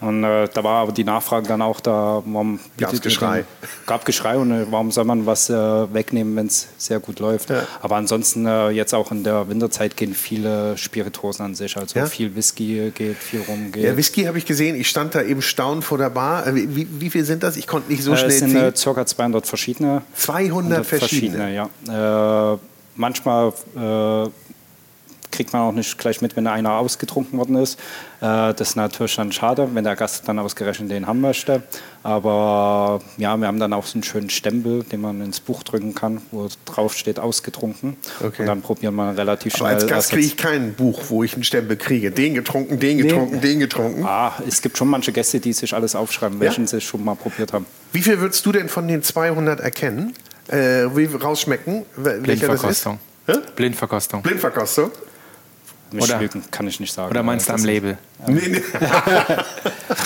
Speaker 3: Und äh, da war aber die Nachfrage dann auch da, warum bietet ihr
Speaker 1: Geschrei.
Speaker 3: gab Geschrei und äh, warum soll man was äh, wegnehmen, wenn es sehr gut läuft.
Speaker 1: Ja.
Speaker 3: Aber ansonsten äh, jetzt auch in der Winterzeit gehen viele Spiritosen an sich. Also
Speaker 1: Ja.
Speaker 3: viel Whisky geht, viel rum geht.
Speaker 1: Ja, Whisky habe ich gesehen. Ich stand da eben staunend vor der Bar. Äh, Wie, wie viel sind das? Ich konnte nicht so
Speaker 3: Äh,
Speaker 1: schnell
Speaker 3: es sind ca. 200 verschiedene.
Speaker 1: 200 verschiedene.
Speaker 3: ja. Äh, manchmal kriegt man auch nicht gleich mit, wenn einer ausgetrunken worden ist. Äh, das ist natürlich dann schade, wenn der Gast dann ausgerechnet den haben möchte. Aber ja, wir haben dann auch so einen schönen Stempel, den man ins Buch drücken kann, wo drauf steht ausgetrunken.
Speaker 1: Okay.
Speaker 3: Und dann probiert man relativ
Speaker 1: Aber
Speaker 3: schnell.
Speaker 1: als Gast kriege
Speaker 3: Ersatz-
Speaker 1: ich kein Buch, wo ich einen Stempel kriege. Den getrunken, den getrunken, den getrunken.
Speaker 3: Ah, es gibt schon manche Gäste, die sich alles aufschreiben, welchen sie schon mal probiert haben.
Speaker 1: Wie viel würdest du denn von den 200 erkennen? Äh, wie rausschmecken? wel- Welcher das ist?
Speaker 2: Blindverkostung. Blindverkostung.
Speaker 1: Blindverkostung?
Speaker 3: Mischlügen kann ich nicht sagen.
Speaker 2: Oder meinst du am Label?
Speaker 1: Ja. Nee, nee.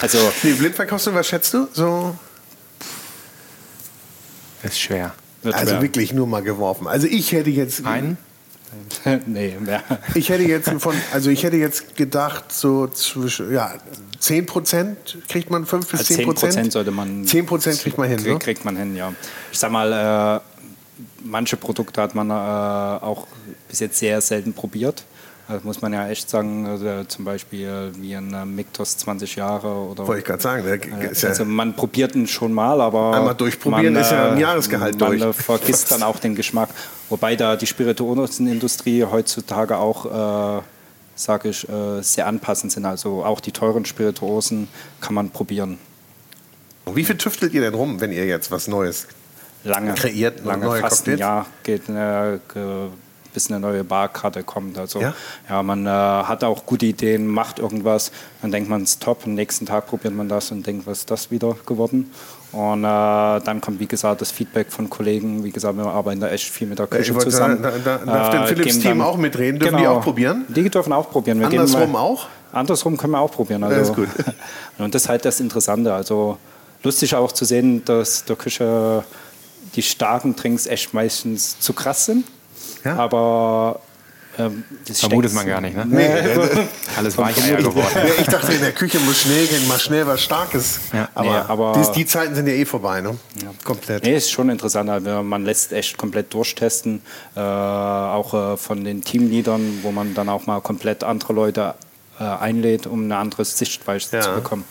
Speaker 3: also,
Speaker 1: nee, Blindverkostung, was schätzt du? So.
Speaker 2: Ist schwer.
Speaker 1: also schwer. wirklich nur mal geworfen. Also ich hätte jetzt.
Speaker 2: Einen?
Speaker 3: nee, mehr.
Speaker 1: Ich hätte jetzt von, also ich hätte jetzt gedacht, so zwischen, ja, 10 Prozent kriegt man 5 bis 10 Prozent. 10 Prozent
Speaker 3: sollte man.
Speaker 1: 10 Prozent kriegt man hin.
Speaker 3: Kriegt, kriegt man hin, ja. Ich sag mal, äh, manche Produkte hat man äh, auch bis jetzt sehr selten probiert. Das muss man ja echt sagen, also zum Beispiel wie ein äh, Miktos 20 Jahre oder.
Speaker 1: Wollte ich gerade sagen.
Speaker 3: Äh, also man probiert ihn schon mal, aber.
Speaker 1: Einmal durchprobieren man, ist ja ein äh, Jahresgehalt
Speaker 3: man
Speaker 1: durch.
Speaker 3: Man vergisst dann auch den Geschmack. Wobei da die Spirituosenindustrie heutzutage auch, äh, sage ich, äh, sehr anpassend sind. Also auch die teuren Spirituosen kann man probieren.
Speaker 1: Wie viel tüftelt ihr denn rum, wenn ihr jetzt was Neues
Speaker 3: lange,
Speaker 1: kreiert?
Speaker 3: Lange,
Speaker 1: neue
Speaker 3: fast
Speaker 1: Cocktails?
Speaker 3: ein Jahr geht eine bis eine neue Barkarte kommt. Also
Speaker 1: ja,
Speaker 3: ja man äh, hat auch gute Ideen, macht irgendwas, dann denkt man es top, am nächsten Tag probiert man das und denkt, was ist das wieder geworden? Und äh, dann kommt, wie gesagt, das Feedback von Kollegen. Wie gesagt, wir arbeiten da echt viel mit der Küche zusammen.
Speaker 1: Da, da, da darf äh, Philips Team auch mitreden? Dürfen
Speaker 3: genau,
Speaker 1: die auch probieren?
Speaker 3: Die dürfen auch probieren. Wir
Speaker 1: Andersrum
Speaker 3: mal,
Speaker 1: auch?
Speaker 3: Andersrum können wir auch probieren. Also,
Speaker 1: das ist gut.
Speaker 3: und das ist halt das Interessante. Also lustig auch zu sehen, dass der Küche die starken Drinks echt meistens zu krass sind.
Speaker 1: Ja.
Speaker 3: Aber
Speaker 2: ähm, das vermutet man gar nicht, ne?
Speaker 1: Nee.
Speaker 2: Alles Weicheier geworden.
Speaker 1: ich dachte, in der Küche muss schnell gehen, mal schnell was Starkes.
Speaker 2: Ja.
Speaker 1: Aber,
Speaker 3: nee, aber
Speaker 1: die, die, Zeiten sind ja eh vorbei, ne?
Speaker 3: Ja.
Speaker 1: Komplett.
Speaker 3: Nee, ist schon interessant. Also man lässt echt komplett durchtesten, äh, auch äh, von den Teamleadern, wo man dann auch mal komplett andere Leute äh, einlädt, um eine andere Sichtweise
Speaker 1: ja.
Speaker 3: zu bekommen.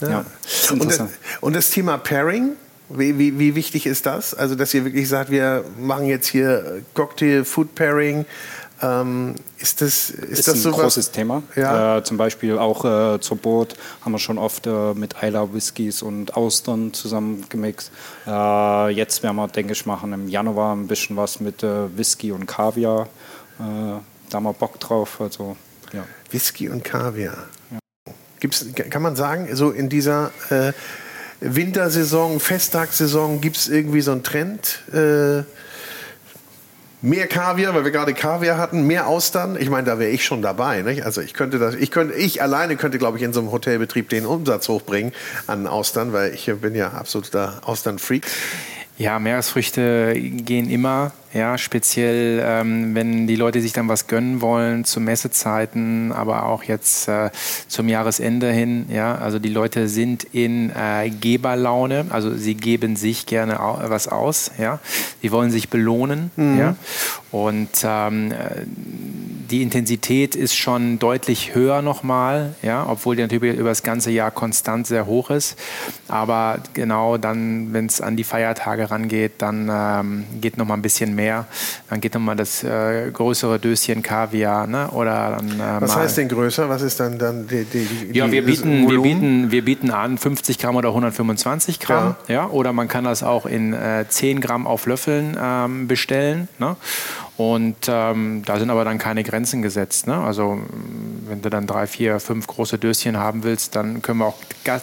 Speaker 1: Ja. Und, das, und das Thema Pairing, wie, wie, wie, wichtig ist das? Also, dass ihr wirklich sagt, wir machen jetzt hier Cocktail, Food Pairing. Ähm, ist das, ist,
Speaker 3: ist
Speaker 1: das
Speaker 3: ein
Speaker 1: so
Speaker 3: großes Thema.
Speaker 1: Ja.
Speaker 3: Äh, zum Beispiel auch äh, zur Boot haben wir schon oft äh, mit Eiler Whiskys und Austern zusammen gemixt. Äh, jetzt werden wir, denke ich, machen im Januar ein bisschen was mit äh, Whisky und Kaviar. Äh, da haben wir Bock drauf. Also, ja.
Speaker 1: Whisky und Kaviar. Ja. Gibt's, kann man sagen, so in dieser Wintersaison, Festtagssaison, gibt es irgendwie so einen Trend? mehr Kaviar, weil wir gerade Kaviar hatten, mehr Austern. Ich meine, da wäre ich schon dabei. Nicht? Also ich könnte das, ich könnte, ich alleine könnte, glaube ich, in so einem Hotelbetrieb den Umsatz hochbringen an Austern, weil ich bin ja absoluter Austern-Freak.
Speaker 2: Ja, Meeresfrüchte gehen immer. Ja, speziell, ähm, wenn die Leute sich dann was gönnen wollen zu Messezeiten, aber auch jetzt äh, zum Jahresende hin. Ja, also die Leute sind in äh, Geberlaune, also sie geben sich gerne au was aus. Ja, sie wollen sich belohnen. Mhm. Ja, und ähm, die Intensität ist schon deutlich höher nochmal. Ja, obwohl die natürlich über das ganze Jahr konstant sehr hoch ist. Aber genau dann, wenn es an die Feiertage rangeht, dann ähm, geht noch mal ein bisschen mehr mehr. Dann geht nochmal das äh, größere Döschen Kaviar. Ne? Oder dann, äh,
Speaker 1: Was heißt denn größer? Was ist dann, dann die, die,
Speaker 2: die Ja, wir bieten, wir, bieten, wir bieten an 50 Gramm oder 125 Gramm. Ja. ja? Oder man kann das auch in äh, 10 Gramm auf Löffeln ähm, bestellen. Ne? Und ähm, da sind aber dann keine Grenzen gesetzt. Ne? Also wenn du dann drei, vier, fünf große Döschen haben willst, dann können wir auch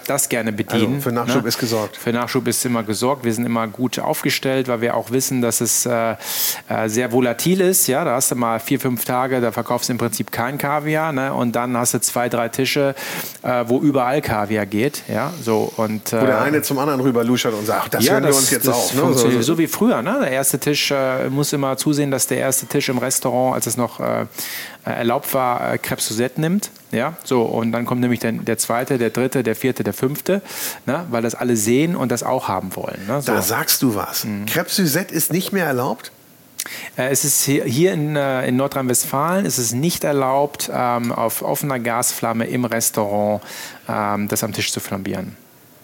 Speaker 2: das gerne bedienen.
Speaker 1: Also für Nachschub
Speaker 2: ne?
Speaker 1: ist gesorgt.
Speaker 2: Für Nachschub ist immer gesorgt. Wir sind immer gut aufgestellt, weil wir auch wissen, dass es äh, äh, sehr volatil ist. Ja, da hast du mal vier, fünf Tage, da verkaufst du im Prinzip kein Kaviar. Ne? Und dann hast du zwei, drei Tische, äh, wo überall Kaviar geht. Ja, so und
Speaker 1: wo der äh, eine zum anderen rüber luschert und sagt, das ja, hören wir uns jetzt auch.
Speaker 2: Ne? So, so, wie früher. Ne? Der erste Tisch äh, muss immer zusehen, dass der erste Tisch im Restaurant, als es noch äh, erlaubt war, äh, Crêpes Suzette nimmt. Ja, so, und dann kommt nämlich der, der zweite, der dritte, der vierte, der fünfte, ne, weil das alle sehen und das auch haben wollen. Ne,
Speaker 1: so. Da sagst du was. Mhm. Crêpes Suzette ist nicht mehr erlaubt?
Speaker 2: Äh, es ist hier, in, äh, in Nordrhein-Westfalen ist es nicht erlaubt, ähm, auf offener Gasflamme im Restaurant ähm, das am Tisch zu flambieren.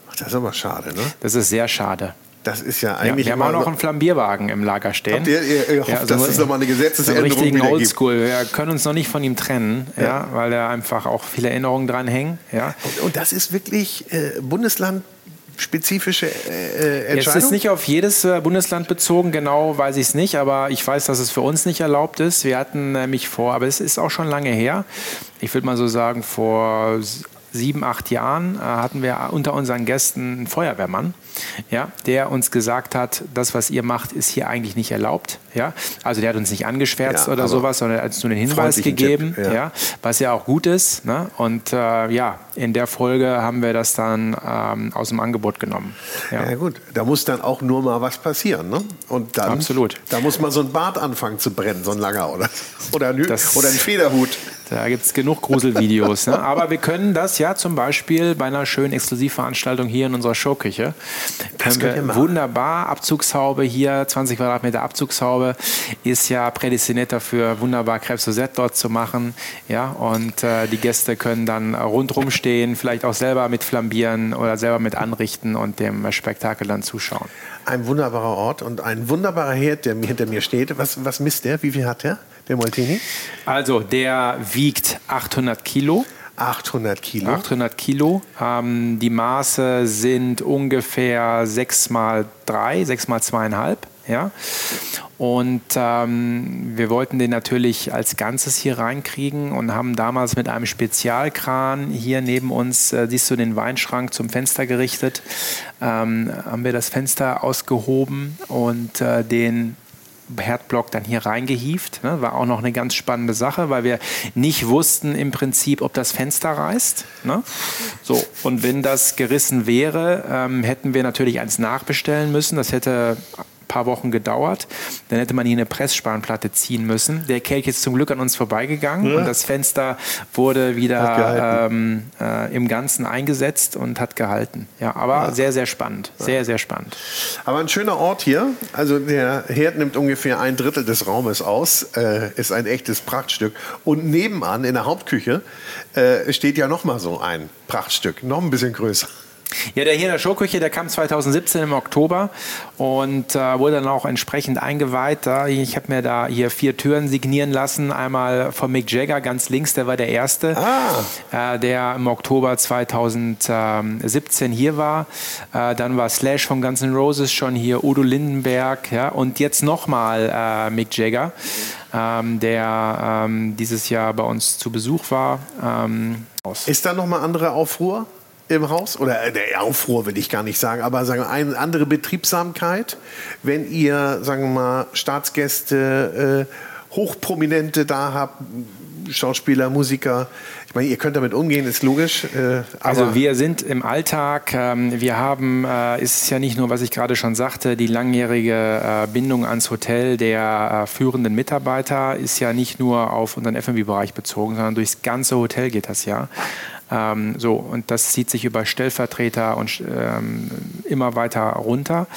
Speaker 1: Ach, das ist aber schade, ne?
Speaker 2: Das ist sehr schade.
Speaker 1: Das ist ja eigentlich.
Speaker 2: Ja, wir haben auch noch einen Flambierwagen im Lager stehen.
Speaker 1: Habt ihr, ihr, ihr hofft, ja, also dass es nochmal eine Gesetzesänderung
Speaker 2: so richtigen Oldschool. Wir können uns noch nicht von ihm trennen, ja. ja weil da einfach auch viele Erinnerungen dran hängen. Ja.
Speaker 1: Und, und das ist wirklich äh, Bundesland spezifische äh, Entscheidung?
Speaker 2: Es ist nicht auf jedes äh, Bundesland bezogen, genau weiß ich es nicht, aber ich weiß, dass es für uns nicht erlaubt ist. Wir hatten nämlich vor, aber es ist auch schon lange her, ich würde mal so sagen, vor sieben, acht Jahren äh, hatten wir unter unseren Gästen einen Feuerwehrmann, ja, der uns gesagt hat, das, was ihr macht, ist hier eigentlich nicht erlaubt. Ja? Also der hat uns nicht angeschwärzt
Speaker 1: Ja,
Speaker 2: oder sowas, sondern er hat uns nur den Hinweis gegeben,
Speaker 1: Tipp, ja.
Speaker 2: ja. was ja auch gut ist. Ne? Und äh, ja, in der Folge haben wir das dann ähm, aus dem Angebot genommen. Ja.
Speaker 1: Ja gut, da muss dann auch nur mal was passieren. Ne? Und dann,
Speaker 2: Absolut.
Speaker 1: Da muss mal so ein Bart anfangen zu brennen, so ein langer oder, oder, ein,
Speaker 2: Das-
Speaker 1: oder ein Federhut.
Speaker 2: Da gibt es genug Gruselvideos. ne? Aber wir können das ja zum Beispiel bei einer schönen Exklusivveranstaltung hier in unserer Showküche. Können wir
Speaker 1: machen.
Speaker 2: wunderbar Abzugshaube hier, 20 Quadratmeter Abzugshaube, ist ja prädestiniert dafür, wunderbar Crêpes Suzette dort zu machen. Ja, und äh, die Gäste können dann rundrum stehen, vielleicht auch selber mit flambieren oder selber mit anrichten und dem Spektakel dann zuschauen.
Speaker 1: Ein wunderbarer Ort und ein wunderbarer Herd, der hinter mir steht. Was, was misst der? Wie viel hat der, der Moltini?
Speaker 2: Also, der wiegt 800 Kilo.
Speaker 1: 800 Kilo.
Speaker 2: 800 Kilo. Ähm, die Maße sind ungefähr 6 mal 3, 6 mal 2,5. Ja? Und ähm, wir wollten den natürlich als Ganzes hier reinkriegen und haben damals mit einem Spezialkran hier neben uns, äh, siehst du den Weinschrank zum Fenster gerichtet, ähm, haben wir das Fenster ausgehoben und äh, den Herdblock dann hier reingehieft. Ne? War auch noch eine ganz spannende Sache, weil wir nicht wussten im Prinzip, ob das Fenster reißt. Ne? So, und wenn das gerissen wäre, ähm, hätten wir natürlich eins nachbestellen müssen. Das hätte paar Wochen gedauert. Dann hätte man hier eine Pressspanplatte ziehen müssen. Der Kelch ist zum Glück an uns vorbeigegangen und das Fenster wurde wieder ähm, äh, im Ganzen eingesetzt und hat gehalten. Ja, aber sehr, sehr spannend. Sehr, sehr spannend.
Speaker 1: Aber ein schöner Ort hier. Also der Herd nimmt ungefähr ein Drittel des Raumes aus. Äh, ist ein echtes Prachtstück. Und nebenan in der Hauptküche äh, steht ja noch mal so ein Prachtstück. Noch ein bisschen größer.
Speaker 2: Ja, der hier in der Showküche, der kam 2017 im Oktober und äh, wurde dann auch entsprechend eingeweiht. Da, ich habe mir da hier vier Türen signieren lassen. Einmal von Mick Jagger ganz links, der war der Erste, äh, der im Oktober 2017 hier war. Äh, dann war Slash von Guns N' Roses schon hier, Udo Lindenberg ja, und jetzt nochmal äh, Mick Jagger, ähm, der ähm, dieses Jahr bei uns zu Besuch war. Ähm.
Speaker 1: Ist da noch mal andere Aufruhr im Haus? Oder äh, der Aufruhr will ich gar nicht sagen, aber sagen wir, eine andere Betriebsamkeit, wenn ihr, sagen wir mal, Staatsgäste, äh, Hochprominente da habt, Schauspieler, Musiker. Ich meine, ihr könnt damit umgehen, ist logisch. Äh,
Speaker 2: Also wir sind im Alltag, ähm, wir haben, äh, ist ja nicht nur, was ich gerade schon sagte, die langjährige äh, Bindung ans Hotel der äh, führenden Mitarbeiter ist ja nicht nur auf unseren F&B-Bereich bezogen, sondern durchs ganze Hotel geht das ja. Ähm, so, und das zieht sich über Stellvertreter und ähm, immer weiter runter.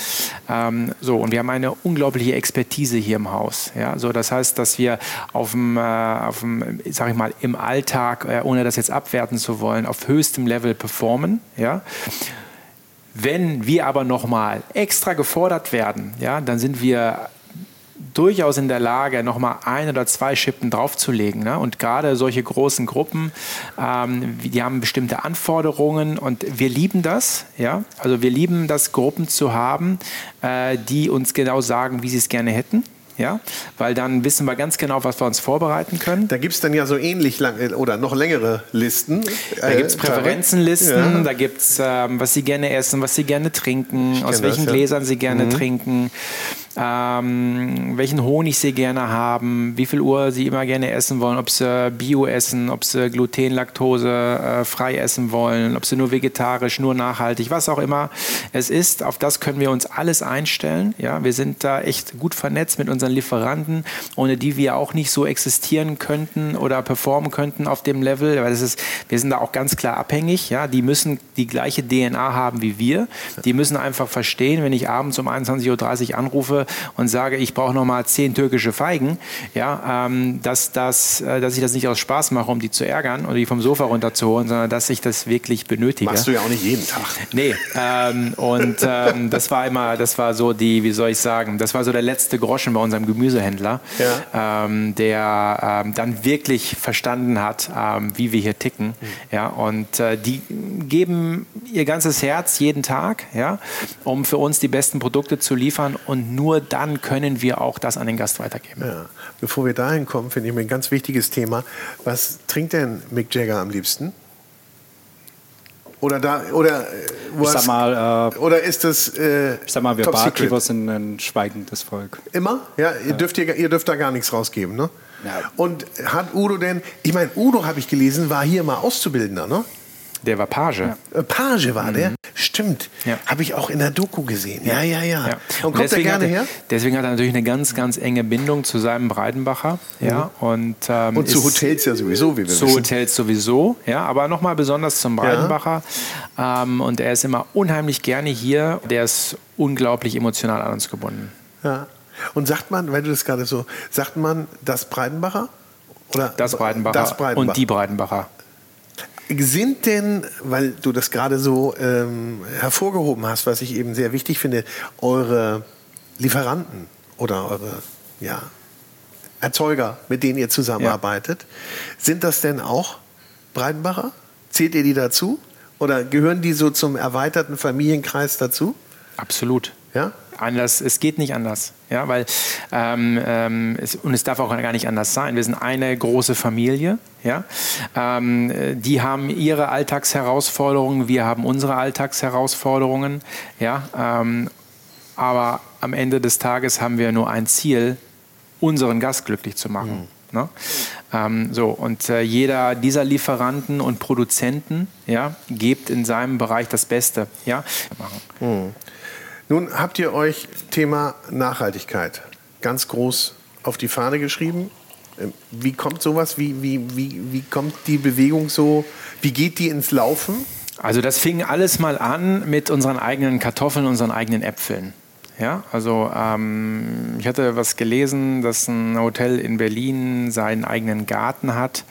Speaker 2: Ähm, so, und wir haben eine unglaubliche Expertise hier im Haus. Ja? So, das heißt, dass wir auf dem, äh, auf dem sag ich mal, im Alltag, äh, ohne das jetzt abwerten zu wollen, auf höchstem Level performen. Ja? Wenn wir aber nochmal extra gefordert werden, ja, dann sind wir durchaus in der Lage, nochmal ein oder zwei Schippen draufzulegen. Ne? Und gerade solche großen Gruppen, ähm, die haben bestimmte Anforderungen und wir lieben das. Ja? Also wir lieben das, Gruppen zu haben, äh, die uns genau sagen, wie sie es gerne hätten. Ja? Weil dann wissen wir ganz genau, was wir uns vorbereiten können.
Speaker 1: Da gibt es dann ja so ähnlich lang äh, oder noch längere Listen.
Speaker 2: Da gibt es
Speaker 1: Äh,
Speaker 2: Präferenzenlisten,
Speaker 1: Ja.
Speaker 2: da gibt es, ähm, was sie gerne essen, was sie gerne trinken, aus welchen
Speaker 1: das, ja.
Speaker 2: Gläsern sie gerne trinken, ähm, welchen Honig sie gerne haben, wie viel Uhr sie immer gerne essen wollen, ob sie Bio essen, ob sie Gluten, Laktose äh, frei essen wollen, ob sie nur vegetarisch, nur nachhaltig, was auch immer es ist. Auf das können wir uns alles einstellen. Ja, wir sind da echt gut vernetzt mit unseren Lieferanten, ohne die wir auch nicht so existieren könnten oder performen könnten auf dem Level. Weil das ist, wir sind da auch ganz klar abhängig. Ja, die müssen die gleiche DNA haben wie wir. Die müssen einfach verstehen, wenn ich abends um 21.30 Uhr anrufe und sage, ich brauche noch mal zehn türkische Feigen, ja, ähm, dass, das, äh, dass ich das nicht aus Spaß mache, um die zu ärgern oder die vom Sofa runterzuholen, sondern dass ich das wirklich benötige.
Speaker 1: Machst du ja auch nicht jeden Tag.
Speaker 2: Nee, ähm, und ähm, das war immer, das war so die, wie soll ich sagen, das war so der letzte Groschen bei unserem Gemüsehändler, ähm, der ähm, dann wirklich verstanden hat, ähm, wie wir hier ticken. Ja, und äh, die geben ihr ganzes Herz jeden Tag, ja, um für uns die besten Produkte zu liefern und nur dann können wir auch das an den Gast weitergeben.
Speaker 1: Ja. Bevor wir dahin kommen, finde ich mir ein ganz wichtiges Thema. Was trinkt denn Mick Jagger am liebsten? Oder da, oder, äh,
Speaker 3: ich sag mal,
Speaker 1: äh, oder ist das,
Speaker 3: äh, ich sag mal, wir Barkeeper sind ein schweigendes Volk.
Speaker 1: Immer? Ja, ihr. Dürft, ihr, ihr dürft da gar nichts rausgeben, ne? Ja. Und hat Udo denn, ich meine, Udo habe ich gelesen, war hier mal Auszubildender, ne?
Speaker 2: Der war Page. Ja.
Speaker 1: Äh, Page war mhm. der? Stimmt. Ja. Habe ich auch in der Doku gesehen. Ja, ja, ja. ja.
Speaker 2: Und, kommt er gerne her? Deswegen hat er natürlich eine ganz, ganz enge Bindung zu seinem Breidenbacher. Mhm. Ja, und,
Speaker 1: ähm, und zu Hotels ja sowieso, wie wir
Speaker 2: zu wissen. Zu Hotels sowieso, ja. Aber nochmal besonders zum Breidenbacher. Ähm, und er ist immer unheimlich gerne hier. Der ist unglaublich emotional an uns gebunden.
Speaker 1: Ja. Und sagt man, weil du das gerade so, sagt man das Breidenbacher?
Speaker 2: Oder das Breidenbacher, das Breidenbacher und die Breidenbacher.
Speaker 1: Sind denn, weil du das gerade so ähm, hervorgehoben hast, was ich eben sehr wichtig finde, eure Lieferanten oder eure ja, Erzeuger, mit denen ihr zusammenarbeitet, ja. sind das denn auch Breidenbacher? Zählt ihr die dazu? Oder gehören die so zum erweiterten Familienkreis dazu?
Speaker 2: Absolut.
Speaker 1: Ja?
Speaker 2: Anders, es geht nicht anders. Ja, weil, ähm, ähm, es, und es darf auch gar nicht anders sein. Wir sind eine große Familie. Ja? Ähm, die haben ihre Alltagsherausforderungen, wir haben unsere Alltagsherausforderungen. Ja? Ähm, aber am Ende des Tages haben wir nur ein Ziel, unseren Gast glücklich zu machen. Mhm. Ne? Ähm, so, und äh, jeder dieser Lieferanten und Produzenten ja, gibt in seinem Bereich das Beste. Ja?
Speaker 1: Mhm. Nun habt ihr euch Thema Nachhaltigkeit ganz groß auf die Fahne geschrieben. Ähm, wie kommt sowas? Wie, wie, wie, wie kommt die Bewegung so? Wie geht die ins Laufen?
Speaker 2: Also das fing alles mal an mit unseren eigenen Kartoffeln, unseren eigenen Äpfeln. Ja, also ähm, ich hatte was gelesen, dass ein Hotel in Berlin seinen eigenen Garten hat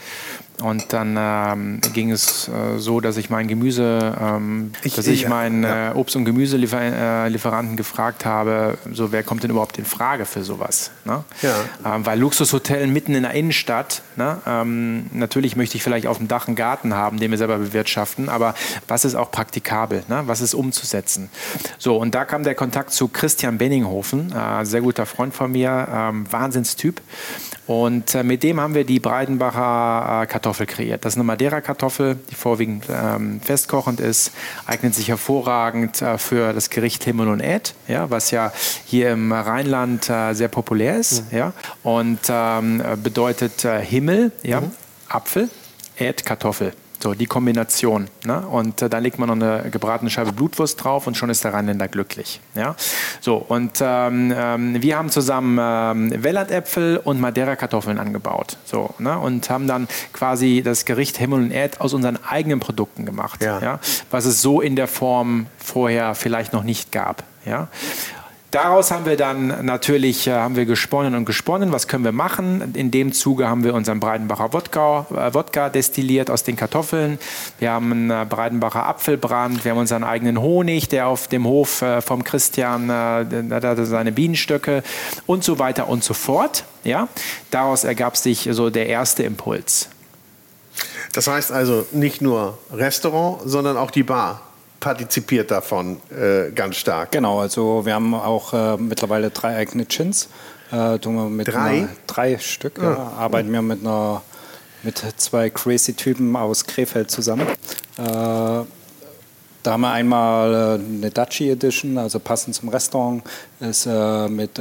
Speaker 2: und dann ähm, ging es äh, so, dass ich meinen Gemüse, ähm, ich, dass ich, meinen ja. äh, Obst- und Gemüselieferanten gefragt habe, so wer kommt denn überhaupt in Frage für sowas? Ne? Ja. Ähm, weil Luxushotel mitten in der Innenstadt, ne? Ähm, natürlich möchte ich vielleicht auf dem Dach einen Garten haben, den wir selber bewirtschaften, aber was ist auch praktikabel? Ne? Was ist umzusetzen? So, und da kam der Kontakt zu Christian Benninghofen, äh, sehr guter Freund von mir, ähm, Wahnsinnstyp. Und äh, mit dem haben wir die Breidenbacher äh, Kartoffel kreiert. Das ist eine Madeira-Kartoffel, die vorwiegend ähm, festkochend ist, eignet sich hervorragend äh, für das Gericht Himmel und Ed, ja, was ja hier im Rheinland äh, sehr populär ist. Mhm. Ja, und ähm, bedeutet äh, Himmel, ja, mhm. Apfel, Ed, Kartoffel. So, die Kombination. Ne? Und äh, dann legt man noch eine gebratene Scheibe Blutwurst drauf und schon ist der Rheinländer glücklich. Ja? So, und ähm, ähm, wir haben zusammen ähm, Wellandäpfel und Madeira-Kartoffeln angebaut. So, ne? Und haben dann quasi das Gericht Himmel und Erd aus unseren eigenen Produkten gemacht. Ja. ja? Was es so in der Form vorher vielleicht noch nicht gab. Ja? Daraus haben wir dann natürlich äh, haben wir gesponnen und gesponnen. Was können wir machen? In dem Zuge haben wir unseren Breidenbacher Wodka, äh, Wodka destilliert aus den Kartoffeln. Wir haben einen äh, Breidenbacher Apfelbrand. Wir haben unseren eigenen Honig, der auf dem Hof äh, vom Christian, äh, seine Bienenstöcke und so weiter und so fort. Ja? Daraus ergab sich so der erste Impuls.
Speaker 1: Das heißt also nicht nur Restaurant, sondern auch die Bar partizipiert davon äh, ganz stark.
Speaker 3: Genau, also wir haben auch äh, mittlerweile drei eigene Chins. Äh, mit
Speaker 1: drei?
Speaker 3: Einer, drei Stück. Ja. Ja, arbeiten wir mit einer mit zwei crazy Typen aus Krefeld zusammen. Äh, da haben wir einmal äh, eine Daci Edition, also passend zum Restaurant, ist äh, mit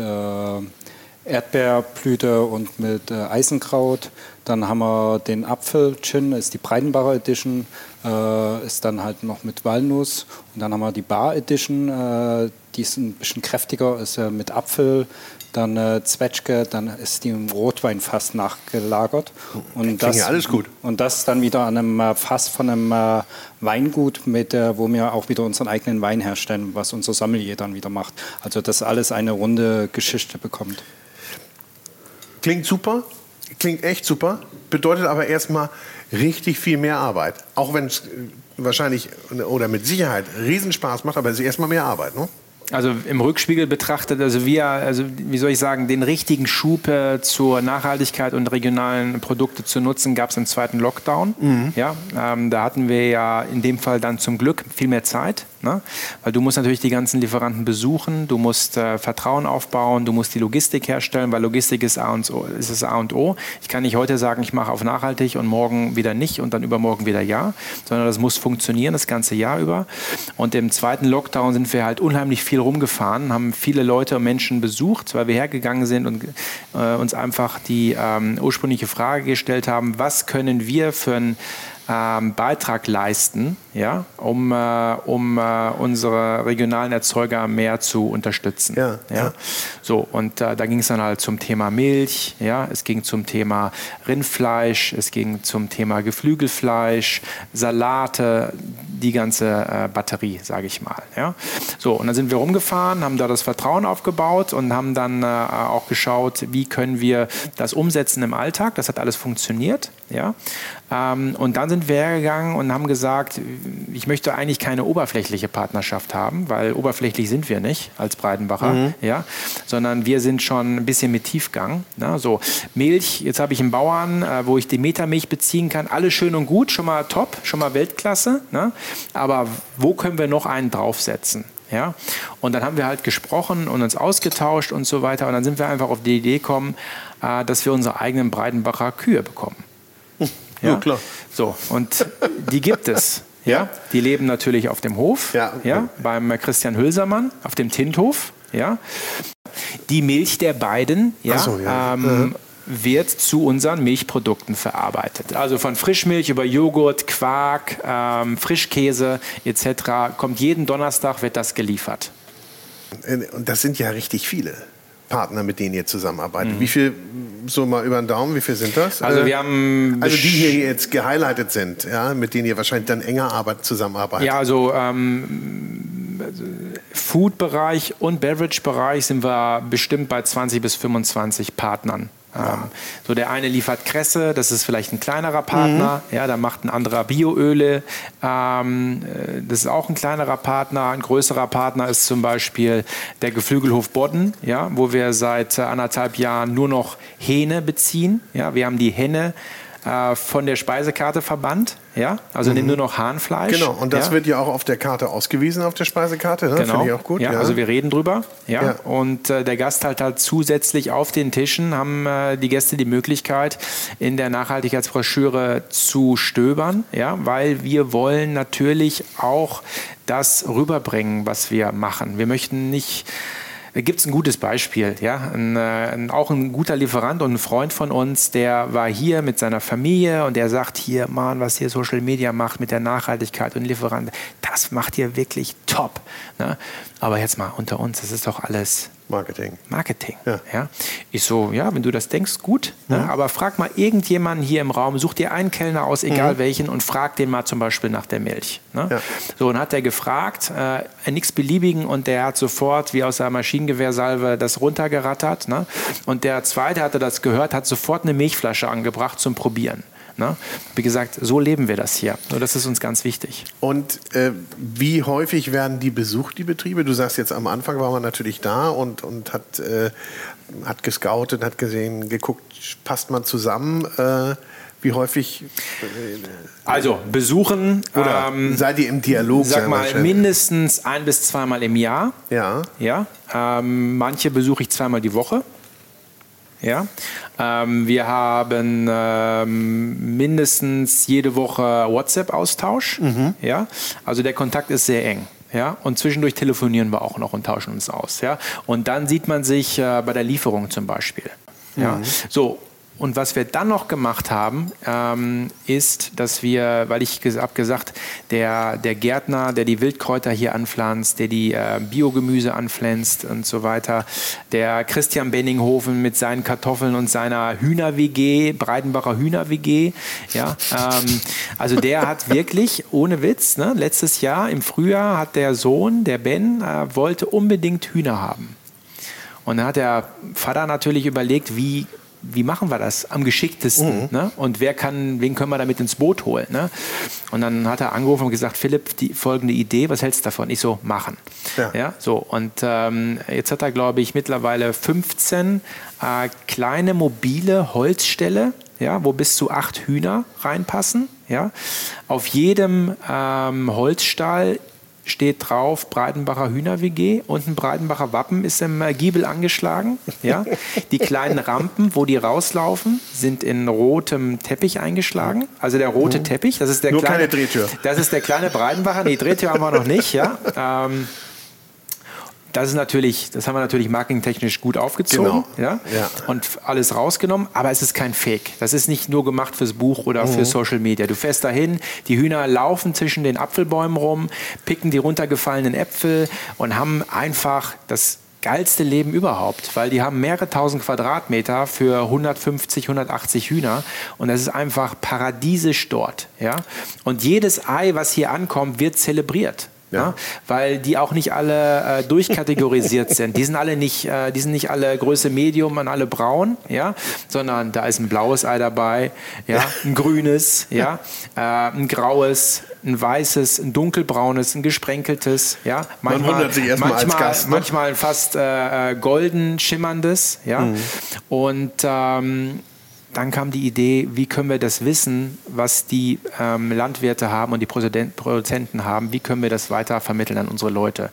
Speaker 3: Erdbeerblüte und mit Eisenkraut. Dann haben wir den Apfel-Gin, ist die Breitenbacher Edition, äh, ist dann halt noch mit Walnuss. Und dann haben wir die Bar Edition, äh, die ist ein bisschen kräftiger, ist äh, mit Apfel, dann äh, Zwetschge, dann ist die im Rotwein fast nachgelagert.
Speaker 1: Und das, ja alles gut.
Speaker 3: Und das dann wieder an einem äh, Fass von einem äh, Weingut, mit, äh, wo wir auch wieder unseren eigenen Wein herstellen, was unser Sommelier dann wieder macht. Also dass alles eine runde Geschichte bekommt.
Speaker 1: Klingt super klingt echt super, bedeutet aber erstmal richtig viel mehr Arbeit. Auch wenn es äh, wahrscheinlich oder mit Sicherheit Riesenspaß macht, aber es ist erstmal mehr Arbeit, ne?
Speaker 2: Also im Rückspiegel betrachtet, also wir, also wie soll ich sagen, den richtigen Schub äh, zur Nachhaltigkeit und regionalen Produkte zu nutzen, gab es im zweiten Lockdown. Mhm. Ja, ähm, da hatten wir ja in dem Fall dann zum Glück viel mehr Zeit. Ne? Weil du musst natürlich die ganzen Lieferanten besuchen, du musst äh, Vertrauen aufbauen, du musst die Logistik herstellen, weil Logistik ist, A und o, ist das A und O. Ich kann nicht heute sagen, ich mache auf nachhaltig und morgen wieder nicht und dann übermorgen wieder ja, sondern das muss funktionieren das ganze Jahr über. Und im zweiten Lockdown sind wir halt unheimlich viel rumgefahren, haben viele Leute und Menschen besucht, weil wir hergegangen sind und äh, uns einfach die ähm, ursprüngliche Frage gestellt haben, was können wir für ein ähm, Beitrag leisten, ja, um, äh, um äh, unsere regionalen Erzeuger mehr zu unterstützen. Ja, ja. ja. So, und äh, da ging es dann halt zum Thema Milch, ja, es ging zum Thema Rindfleisch, es ging zum Thema Geflügelfleisch, Salate, die ganze äh, Batterie, sage ich mal. Ja. So, und dann sind wir rumgefahren, haben da das Vertrauen aufgebaut und haben dann äh, auch geschaut, wie können wir das umsetzen im Alltag. Das hat alles funktioniert. Ja. Ähm, und dann sind wir hergegangen und haben gesagt, ich möchte eigentlich keine oberflächliche Partnerschaft haben, weil oberflächlich sind wir nicht als Breitenbacher, mhm. ja, sondern wir sind schon ein bisschen mit Tiefgang. Na, so Milch, jetzt habe ich einen Bauern, äh, wo ich die Metermilch beziehen kann, alles schön und gut, schon mal top, schon mal Weltklasse. Ne? Aber wo können wir noch einen draufsetzen? Ja? Und dann haben wir halt gesprochen und uns ausgetauscht und so weiter. Und dann sind wir einfach auf die Idee gekommen, äh, dass wir unsere eigenen Breitenbacher Kühe bekommen.
Speaker 1: Ja, ja klar.
Speaker 2: So, und die gibt es. Ja, die leben natürlich auf dem Hof, ja, ja beim Christian Hülsermann, auf dem Tinthof. Ja. Die Milch der beiden ja, so, ja. Ähm, wird zu unseren Milchprodukten verarbeitet. Also von Frischmilch über Joghurt, Quark, ähm, Frischkäse etc. kommt jeden Donnerstag wird das geliefert.
Speaker 1: Und das sind ja richtig viele. Partner, mit denen ihr zusammenarbeitet. Mhm. Wie viel, so mal über den Daumen, wie viel sind das?
Speaker 2: Also wir haben...
Speaker 1: Also die hier jetzt gehighlightet sind, ja, mit denen ihr wahrscheinlich dann enger Arbeit, zusammenarbeitet.
Speaker 2: Ja, also... Ähm, Food-Bereich und Beverage-Bereich sind wir bestimmt bei 20 bis 25 Partnern. Ja. Ähm, so der eine liefert Kresse, das ist vielleicht ein kleinerer Partner, mhm. ja, da macht ein anderer Bioöle, ähm, äh, das ist auch ein kleinerer Partner. Ein größerer Partner ist zum Beispiel der Geflügelhof Bodden, ja, wo wir seit anderthalb Jahren nur noch Hähne beziehen. Ja, wir haben die Henne äh, von der Speisekarte verbannt. Ja, also mhm. nimm nur noch Hahnfleisch.
Speaker 1: Genau, und das
Speaker 2: ja.
Speaker 1: wird ja auch auf der Karte ausgewiesen, auf der Speisekarte. Ne?
Speaker 2: Genau.
Speaker 1: Finde
Speaker 2: ich auch gut. Ja, ja, also wir reden drüber. Ja, ja. und äh, der Gast halt halt zusätzlich auf den Tischen haben äh, die Gäste die Möglichkeit, in der Nachhaltigkeitsbroschüre zu stöbern. Ja, weil wir wollen natürlich auch das rüberbringen, was wir machen. Wir möchten nicht gibt es ein gutes Beispiel. Ja? Ein, äh, ein, auch ein guter Lieferant und ein Freund von uns, der war hier mit seiner Familie und der sagt hier, Mann, was hier Social Media macht mit der Nachhaltigkeit und Lieferant, das macht ihr wirklich top. Ne? Aber jetzt mal unter uns, das ist doch alles
Speaker 1: Marketing.
Speaker 2: Marketing. Ja. ja. Ich so, ja, wenn du das denkst, gut. Ne? Mhm. Aber frag mal irgendjemanden hier im Raum, such dir einen Kellner aus, egal mhm. welchen, und frag den mal zum Beispiel nach der Milch. Ne? Ja. So, und hat er gefragt, äh, nichts beliebigen, und der hat sofort wie aus der Maschinengewehrsalve das runtergerattert. Ne? Und der zweite hatte das gehört, hat sofort eine Milchflasche angebracht zum Probieren. Ne? Wie gesagt, so leben wir das hier. Nur das ist uns ganz wichtig.
Speaker 1: Und äh, wie häufig werden die besucht, die Betriebe? Du sagst jetzt, am Anfang war man natürlich da und, und hat, äh, hat gescoutet, hat gesehen, geguckt, passt man zusammen. Äh, wie häufig? Äh,
Speaker 2: also besuchen.
Speaker 1: Oder ähm, seid ihr im Dialog?
Speaker 2: Sag mal mindestens ein bis zweimal im Jahr.
Speaker 1: Ja.
Speaker 2: Ja. Ähm, manche besuche ich zweimal die Woche. Ja? Ähm, wir haben ähm, mindestens jede Woche WhatsApp-Austausch. Mhm. Ja? Also der Kontakt ist sehr eng. Ja, und zwischendurch telefonieren wir auch noch und tauschen uns aus. Ja, und dann sieht man sich äh, bei der Lieferung zum Beispiel. Ja, mhm. so und was wir dann noch gemacht haben, ähm, ist, dass wir, weil ich habe gesagt, der, der Gärtner, der die Wildkräuter hier anpflanzt, der die äh, Biogemüse anpflanzt und so weiter, der Christian Benninghofen mit seinen Kartoffeln und seiner Hühner-WG, Breidenbacher Hühner-WG, ja, ähm, also der hat wirklich, ohne Witz, ne, letztes Jahr im Frühjahr hat der Sohn, der Ben, äh, wollte unbedingt Hühner haben. Und dann hat der Vater natürlich überlegt, wie wie machen wir das am geschicktesten? Mhm. Ne? Und wer kann, wen können wir damit ins Boot holen? Ne? Und dann hat er angerufen und gesagt, Philipp, die folgende Idee, was hältst du davon? Ich so, machen. Ja. ja so, und ähm, jetzt hat er, glaube ich, mittlerweile 15 äh, kleine mobile Holzställe, ja, wo bis zu acht Hühner reinpassen. Ja. Auf jedem ähm, Holzstall steht drauf Breitenbacher Hühner WG und ein Breitenbacher Wappen ist im äh, Giebel angeschlagen. Ja? Die kleinen Rampen, wo die rauslaufen, sind in rotem Teppich eingeschlagen. Also der rote mhm. Teppich, das ist der
Speaker 1: Nur
Speaker 2: kleine,
Speaker 1: keine Drehtür.
Speaker 2: Das ist der kleine Breitenbacher. Nee, Drehtür haben wir noch nicht. Ja? Ähm, das ist natürlich, das haben wir natürlich marketingtechnisch gut aufgezogen genau. ja? ja? und alles rausgenommen, aber es ist kein Fake. Das ist nicht nur gemacht fürs Buch oder mhm. für Social Media. Du fährst dahin, die Hühner laufen zwischen den Apfelbäumen rum, picken die runtergefallenen Äpfel und haben einfach das geilste Leben überhaupt, weil die haben mehrere tausend Quadratmeter für 150, 180 Hühner und das ist einfach paradiesisch dort. Ja? Und jedes Ei, was hier ankommt, wird zelebriert. Ja. ja. weil die auch nicht alle äh, durchkategorisiert sind. Die sind alle nicht, äh, die sind nicht alle Größe Medium und alle braun, ja, sondern da ist ein blaues Ei dabei, ja, ein grünes, ja, äh, ein graues, ein weißes, ein dunkelbraunes, ein gesprenkeltes, ja,
Speaker 1: manchmal, Man wundert sich erstmal
Speaker 2: manchmal,
Speaker 1: als Gast,
Speaker 2: ne? manchmal fast äh, äh, golden schimmerndes, ja, mhm. und ähm, dann kam die Idee, wie können wir das Wissen, was die ähm, Landwirte haben und die Produzenten haben, wie können wir das weiter vermitteln an unsere Leute.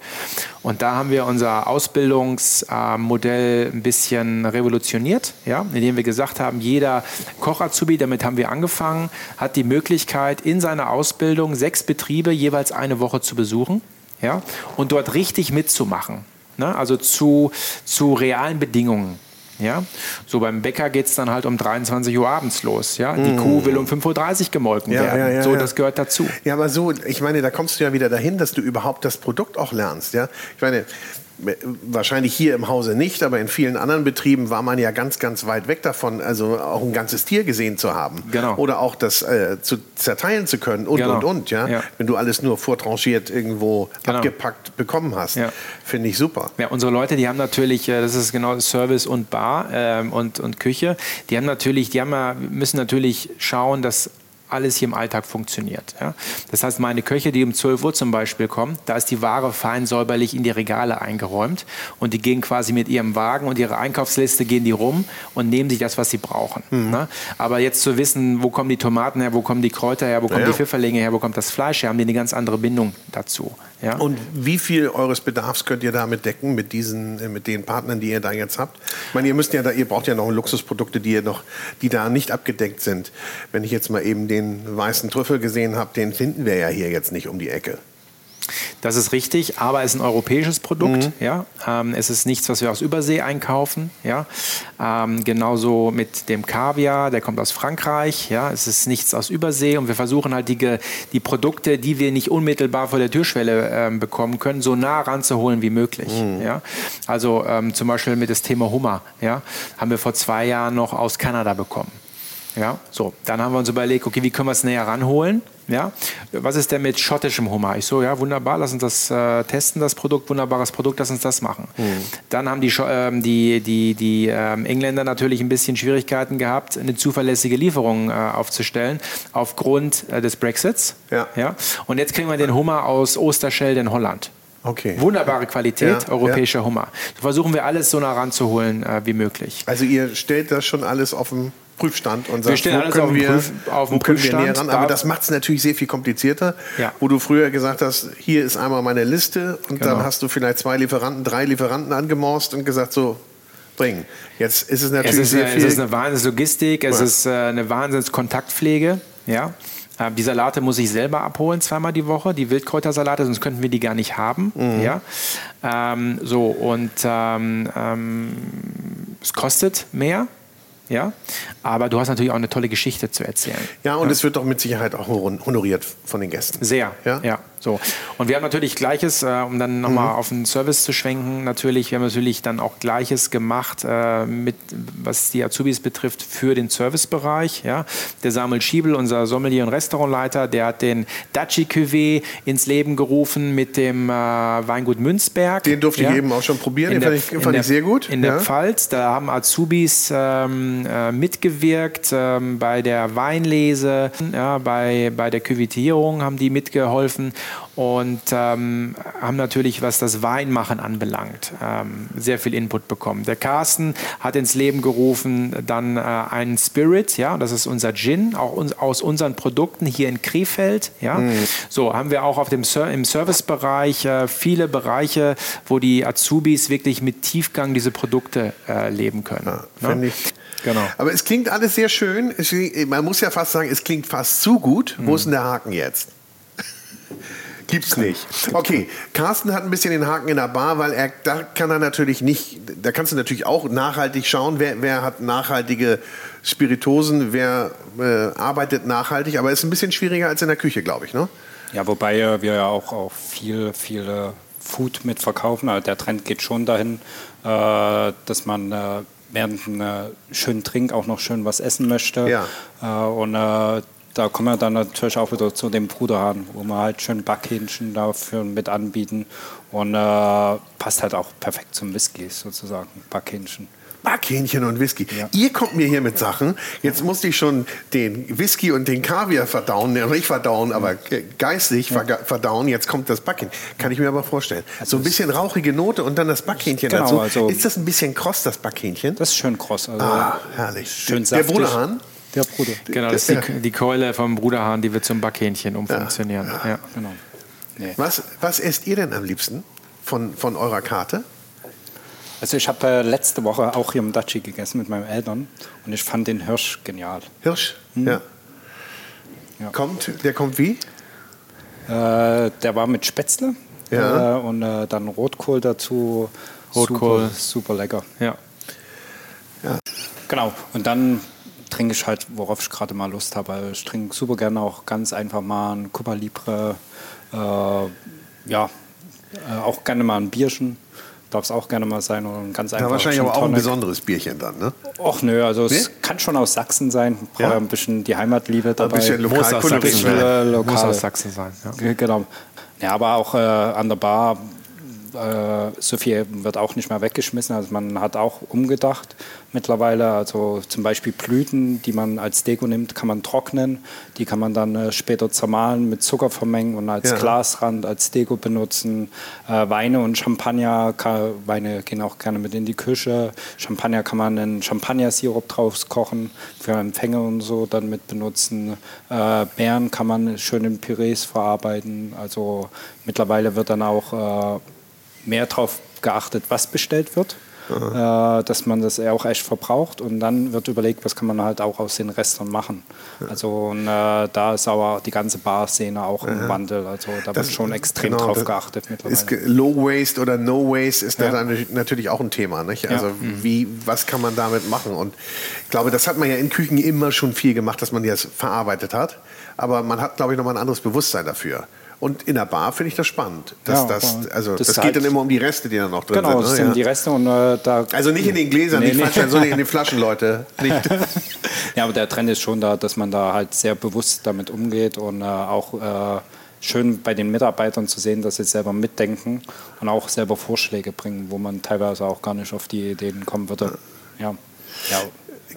Speaker 2: Und da haben wir unser Ausbildungsmodell äh, ein bisschen revolutioniert, ja, indem wir gesagt haben, jeder Koch-Azubi, damit haben wir angefangen, hat die Möglichkeit, in seiner Ausbildung sechs Betriebe jeweils eine Woche zu besuchen ja, und dort richtig mitzumachen. Ne? Also zu, zu realen Bedingungen. Ja? So beim Bäcker geht es dann halt um 23 Uhr abends los. Ja? Die mm. Kuh will um 5.30 Uhr gemolken ja, werden. Ja, ja, so, das gehört dazu.
Speaker 1: Ja, aber so, ich meine, da kommst du ja wieder dahin, dass du überhaupt das Produkt auch lernst. Ja? Ich meine, Wahrscheinlich hier im Hause nicht, aber in vielen anderen Betrieben war man ja ganz, ganz weit weg davon, also auch ein ganzes Tier gesehen zu haben.
Speaker 2: Genau.
Speaker 1: Oder auch das äh, zu zerteilen zu können und, genau. und, und. Ja? ja? Wenn du alles nur vortranchiert irgendwo genau. abgepackt bekommen hast. Ja. Finde ich super.
Speaker 2: Ja, unsere Leute, die haben natürlich, äh, das ist genau Service und Bar ähm, und, und Küche, die haben natürlich, die haben, müssen natürlich schauen, dass alles hier im Alltag funktioniert. Ja? Das heißt, meine Köche, die um 12 Uhr zum Beispiel kommen, da ist die Ware fein säuberlich in die Regale eingeräumt und die gehen quasi mit ihrem Wagen und ihrer Einkaufsliste gehen die rum und nehmen sich das, was sie brauchen. Mhm. Ne? Aber jetzt zu wissen, wo kommen die Tomaten her, wo kommen die Kräuter her, wo kommen ja, ja. die Pfifferlinge her, wo kommt das Fleisch her, haben die eine ganz andere Bindung dazu. Ja?
Speaker 1: Und wie viel eures Bedarfs könnt ihr damit decken mit diesen, äh, mit den Partnern, die ihr da jetzt habt? Ich meine, ihr müsst ja da, ihr braucht ja noch Luxusprodukte, die ihr noch, die da nicht abgedeckt sind. Wenn ich jetzt mal eben den weißen Trüffel gesehen habe, den finden wir ja hier jetzt nicht um die Ecke.
Speaker 2: Das ist richtig, aber es ist ein europäisches Produkt. Mhm. Ja? Ähm, es ist nichts, was wir aus Übersee einkaufen. Ja? Ähm, genauso mit dem Kaviar, der kommt aus Frankreich. Ja? Es ist nichts aus Übersee und wir versuchen halt die, die Produkte, die wir nicht unmittelbar vor der Türschwelle ähm, bekommen können, so nah ranzuholen wie möglich. Mhm. Ja? Also ähm, zum Beispiel mit dem Thema Hummer ja? haben wir vor zwei Jahren noch aus Kanada bekommen. Ja, so. Dann haben wir uns überlegt, okay, wie können wir es näher ranholen? Ja, was ist denn mit schottischem Hummer? Ich so, ja, wunderbar, lass uns das äh, testen, das Produkt, wunderbares Produkt, lass uns das machen. Mhm. Dann haben die, ähm, die, die, die ähm, Engländer natürlich ein bisschen Schwierigkeiten gehabt, eine zuverlässige Lieferung äh, aufzustellen, aufgrund äh, des Brexits. Ja. Ja? Und jetzt kriegen wir den Hummer aus Osterschelde in Holland.
Speaker 1: Okay.
Speaker 2: Wunderbare Qualität, ja, europäischer ja. Hummer. So versuchen wir alles so nah ranzuholen äh, wie möglich.
Speaker 1: Also ihr stellt das schon alles auf dem Prüfstand und
Speaker 2: sagt, wir stellen alles auf den, Prüf,
Speaker 1: auf den Prüfstand. ran? Aber das macht es natürlich sehr viel komplizierter, ja. wo du früher gesagt hast, hier ist einmal meine Liste und genau. dann hast du vielleicht zwei Lieferanten, drei Lieferanten angemorst und gesagt, so, bringen. Jetzt ist es natürlich es ist, sehr viel.
Speaker 2: Es ist eine Wahnsinnslogistik, es ja. ist äh, eine Wahnsinnskontaktpflege, ja. Äh, die Salate muss ich selber abholen, zweimal die Woche, die Wildkräutersalate, sonst könnten wir die gar nicht haben. Mhm. Ja? Ähm, so, und ähm, ähm, es kostet mehr, ja, aber du hast natürlich auch eine tolle Geschichte zu erzählen.
Speaker 1: Ja, und ja. es wird doch mit Sicherheit auch honoriert von den Gästen.
Speaker 2: Sehr, ja. ja. So. Und wir haben natürlich Gleiches, äh, um dann nochmal mhm. auf den Service zu schwenken, natürlich, wir haben natürlich dann auch Gleiches gemacht, äh, mit, was die Azubis betrifft, für den Servicebereich. Ja. Der Samuel Schiebel, unser Sommelier und Restaurantleiter, der hat den Daci Cuvée ins Leben gerufen mit dem äh, Weingut Münzberg.
Speaker 1: Den durfte ja. ich eben auch schon probieren, in den der, fand, ich, fand
Speaker 2: der,
Speaker 1: ich, sehr gut.
Speaker 2: In ja. der Pfalz, da haben Azubis ähm, äh, mitgewirkt ähm, bei der Weinlese, ja, bei, bei der Küvitierung haben die mitgeholfen und ähm, haben natürlich, was das Weinmachen anbelangt, ähm, sehr viel Input bekommen. Der Carsten hat ins Leben gerufen dann äh, einen Spirit, ja, das ist unser Gin, auch uns, aus unseren Produkten hier in Krefeld, ja. Mhm. So haben wir auch auf dem Ser im Servicebereich äh, viele Bereiche, wo die Azubis wirklich mit Tiefgang diese Produkte äh, leben können.
Speaker 1: Ja, ne? ich Genau. Aber es klingt alles sehr schön. Es, man muss ja fast sagen, es klingt fast zu gut. Mhm. Wo ist denn der Haken jetzt? Gibt's nicht. Okay, Carsten hat ein bisschen den Haken in der Bar, weil er da kann er natürlich nicht, da kannst du natürlich auch nachhaltig schauen, wer, wer hat nachhaltige Spiritosen, wer äh, arbeitet nachhaltig, aber es ist ein bisschen schwieriger als in der Küche, glaube ich, ne?
Speaker 3: Ja, wobei wir ja auch, auch viel, viel Food mitverkaufen. Also der Trend geht schon dahin, äh, dass man äh, während einem äh, schönen Trink auch noch schön was essen möchte. Ja. Äh, und äh, da kommen wir dann natürlich auch wieder zu dem Bruderhahn, wo wir halt schön Backhähnchen dafür mit anbieten und äh, passt halt auch perfekt zum Whisky sozusagen, Backhähnchen.
Speaker 1: Backhähnchen und Whisky. Ja. Ihr kommt mir hier mit Sachen. Jetzt musste ich schon den Whisky und den Kaviar verdauen, nicht verdauen, aber geistig ja. verdauen. Jetzt kommt das Backhähnchen. Kann ich mir aber vorstellen. Also so ein bisschen rauchige Note und dann das Backhähnchen genau, dazu. Also ist das ein bisschen kross, das Backhähnchen?
Speaker 3: Das ist schön kross.
Speaker 1: Also ah, herrlich.
Speaker 3: Schön saftig.
Speaker 1: Der Bruderhahn?
Speaker 3: Der Bruder.
Speaker 2: Genau, das ist die, die Keule vom Bruderhahn, die wird zum Backhähnchen umfunktionieren. Ja, ja.
Speaker 1: Genau. Nee. Was, was esst ihr denn am liebsten von, von eurer Karte?
Speaker 3: Also ich habe äh, letzte Woche auch hier im Daci gegessen mit meinen Eltern und ich fand den Hirsch genial.
Speaker 1: Hirsch? Hm. Ja. ja. Kommt, der kommt wie?
Speaker 3: Äh, der war mit Spätzle ja. äh, und äh, dann Rotkohl dazu.
Speaker 2: Rotkohl.
Speaker 3: Super, super lecker.
Speaker 2: Ja.
Speaker 3: ja. Genau. Und dann trinke ich halt, worauf ich gerade mal Lust habe. Also ich trinke super gerne auch ganz einfach mal ein Cuba Libre. Äh, ja, äh, auch gerne mal ein Bierchen. Darf es auch gerne mal sein. Oder ein ganz einfach.
Speaker 1: Ja, wahrscheinlich aber auch ein besonderes Bierchen dann, ne?
Speaker 3: Och nö, also nee? es kann schon aus Sachsen sein. Brauche ja? ein bisschen die Heimatliebe dabei. Ein bisschen
Speaker 1: lokal, Muss aus Sachsen,
Speaker 2: sein. Lokal. Muss aus Sachsen sein.
Speaker 3: Ja. Genau. Ja, aber auch äh, an der Bar äh, so viel wird auch nicht mehr weggeschmissen. Also man hat auch umgedacht mittlerweile. Also zum Beispiel Blüten, die man als Deko nimmt, kann man trocknen. Die kann man dann äh, später zermahlen, mit Zucker vermengen und als ja. Glasrand, als Deko benutzen. Äh, Weine und Champagner, kann, Weine gehen auch gerne mit in die Küche. Champagner kann man einen Champagner-Sirup draus kochen, für Empfänger und so dann mit benutzen. Äh, Beeren kann man schön in Pürees verarbeiten. Also mittlerweile wird dann auch mehr darauf geachtet, was bestellt wird. Äh, dass man das auch echt verbraucht und dann wird überlegt, was kann man halt auch aus den Restern machen. Ja. Also und, äh, da ist aber die ganze Bar-Szene auch im ja. Wandel. Also da das, wird schon extrem genau, drauf geachtet mittlerweile.
Speaker 1: Low Waste oder No Waste ist ja. natürlich auch ein Thema. Nicht? Also mhm. wie, was kann man damit machen? Und ich glaube, das hat man ja in Küchen immer schon viel gemacht, dass man das verarbeitet hat. Aber man hat, glaube ich, noch mal ein anderes Bewusstsein dafür. Und in der Bar finde ich das spannend. Dass ja, das, also, das, das geht halt dann immer um die Reste, die da noch drin
Speaker 3: genau,
Speaker 1: sind. Genau,
Speaker 3: ne? sind ja. die Reste. Und, äh, da
Speaker 1: also nicht in den Gläsern, nee, nicht nee. sondern in den Flaschen, Leute.
Speaker 3: ja, aber der Trend ist schon da, dass man da halt sehr bewusst damit umgeht und äh, auch äh, schön bei den Mitarbeitern zu sehen, dass sie selber mitdenken und auch selber Vorschläge bringen, wo man teilweise auch gar nicht auf die Ideen kommen würde. Ja. ja.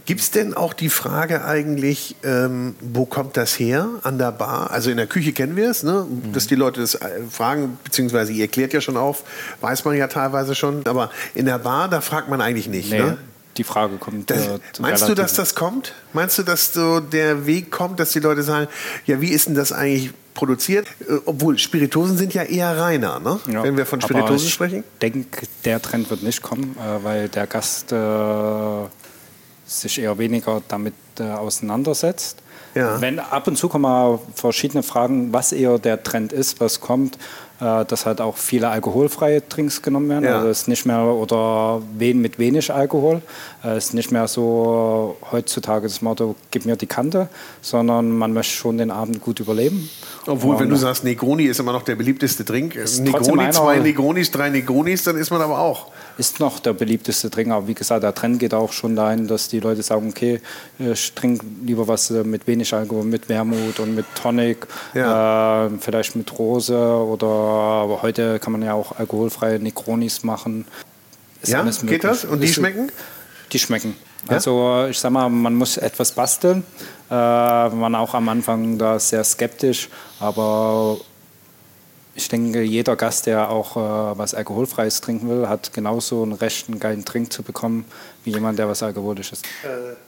Speaker 1: Gibt es denn auch die Frage eigentlich, ähm, wo kommt das her an der Bar? Also in der Küche kennen wir es, ne? Mhm. dass die Leute das äh, fragen, beziehungsweise ihr klärt ja schon auf, weiß man ja teilweise schon. Aber in der Bar, da fragt man eigentlich nicht. Nee. Ne?
Speaker 3: die Frage kommt.
Speaker 1: Das, äh, meinst du, dass das kommt? Meinst du, dass so der Weg kommt, dass die Leute sagen, ja, wie ist denn das eigentlich produziert? Äh, obwohl Spiritosen sind ja eher reiner, ne? Ja, wenn wir von Spiritosen sprechen.
Speaker 3: Ich denke, der Trend wird nicht kommen, äh, weil der Gast äh, sich eher weniger damit äh, auseinandersetzt. Ja. Wenn ab und zu kommen mal verschiedene Fragen, was eher der Trend ist, was kommt. äh, dass halt auch viele alkoholfreie Trinks genommen werden. Ja. Also es ist nicht mehr oder wen mit wenig Alkohol. Es ist nicht mehr so heutzutage das Motto, gib mir die Kante, sondern man möchte schon den Abend gut überleben.
Speaker 1: Obwohl, wenn du sagst, Negroni ist immer noch der beliebteste Drink. Negroni, zwei Negronis, drei Negronis, dann ist man aber auch
Speaker 3: ist noch der beliebteste Drink. Aber wie gesagt, der Trend geht auch schon dahin, dass die Leute sagen, okay, ich trinke lieber was äh, mit wenig Alkohol, mit Wermut und mit Tonic, ja. äh, vielleicht mit Rose oder aber heute kann man ja auch alkoholfreie Negronis machen.
Speaker 1: Ist ja, geht das? Und die schmecken?
Speaker 3: Die schmecken. Ja? Also ich sag mal, man muss etwas basteln. Äh, man auch am Anfang da sehr skeptisch, aber ich denke, jeder Gast, der auch äh, was Alkoholfreies trinken will, hat genauso ein Recht, einen geilen Trink zu bekommen, wie jemand, der was Alkoholisches.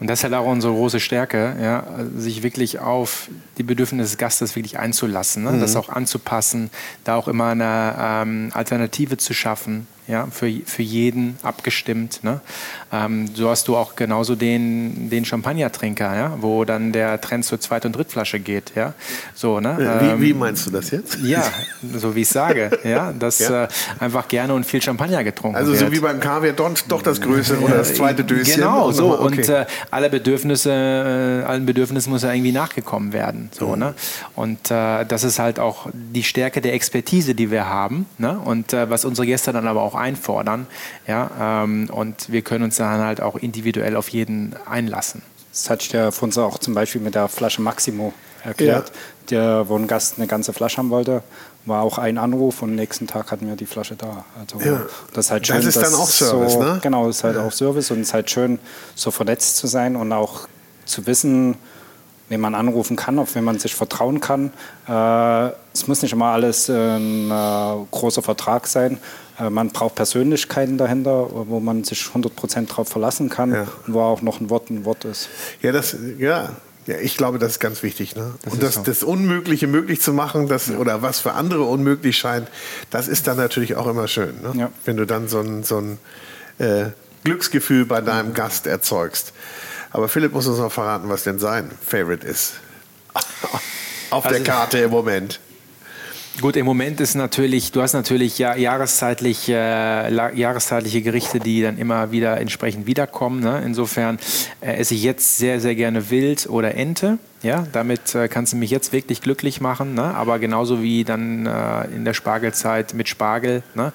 Speaker 2: Und das ist halt auch unsere große Stärke, ja, sich wirklich auf die Bedürfnisse des Gastes wirklich einzulassen, ne? mhm. das auch anzupassen, da auch immer eine ähm, Alternative zu schaffen, ja, für, für jeden abgestimmt. Ne? Ähm, so hast du auch genauso den, den Champagnertrinker, ja, wo dann der Trend zur Zweit- und Drittflasche geht. Ja? So, ne?
Speaker 1: Wie, wie, ähm, meinst du das jetzt?
Speaker 2: Ja, so wie ich sage, ja, dass ja. Äh, einfach gerne und viel Champagner getrunken
Speaker 1: also
Speaker 2: wird.
Speaker 1: Also so wie beim Kaviar doch, doch das Größere oder das zweite Döschen.
Speaker 2: Genau, so. Okay. Und äh, alle Bedürfnisse, äh, allen Bedürfnissen muss ja irgendwie nachgekommen werden. So, mhm. ne? Und äh, das ist halt auch die Stärke der Expertise, die wir haben. Ne? Und äh, was unsere Gäste dann aber auch einfordern. Ja, ähm, und wir können uns dann halt auch individuell auf jeden einlassen.
Speaker 3: Das hat ja von uns auch zum Beispiel mit der Flasche Maximo erklärt, ja. der, wo ein Gast eine ganze Flasche haben wollte, war auch ein Anruf und am nächsten Tag hatten wir die Flasche da. Also ja. das ist halt schön.
Speaker 1: Das ist dann auch Service,
Speaker 3: so,
Speaker 1: ne?
Speaker 3: Genau, das ist halt ja. auch Service und es ist halt schön, so vernetzt zu sein und auch zu wissen, wen man anrufen kann, auf wen man sich vertrauen kann. Äh, es muss nicht immer alles ein äh, großer Vertrag sein. Äh, man braucht Persönlichkeiten dahinter, wo man sich 100% darauf verlassen kann ja. und wo auch noch ein Wort ein Wort ist.
Speaker 1: Ja, das, ja. Ja, ich glaube, das ist ganz wichtig. Ne? Das und das, so. das Unmögliche möglich zu machen, das, ja. oder was für andere unmöglich scheint, das ist dann natürlich auch immer schön. Ne? Ja. Wenn du dann so ein, so ein äh, Glücksgefühl bei deinem Gast erzeugst. Aber Philipp muss uns noch verraten, was denn sein Favorite ist. Auf also, der Karte im Moment.
Speaker 2: Gut, im Moment ist natürlich, du hast natürlich ja, jahreszeitlich, äh, jahreszeitliche Gerichte, die dann immer wieder entsprechend wiederkommen. Ne? Insofern äh, esse ich jetzt sehr, sehr gerne Wild oder Ente. Ja, damit äh, kannst du mich jetzt wirklich glücklich machen, ne? aber genauso wie dann äh, in der Spargelzeit mit Spargel ne?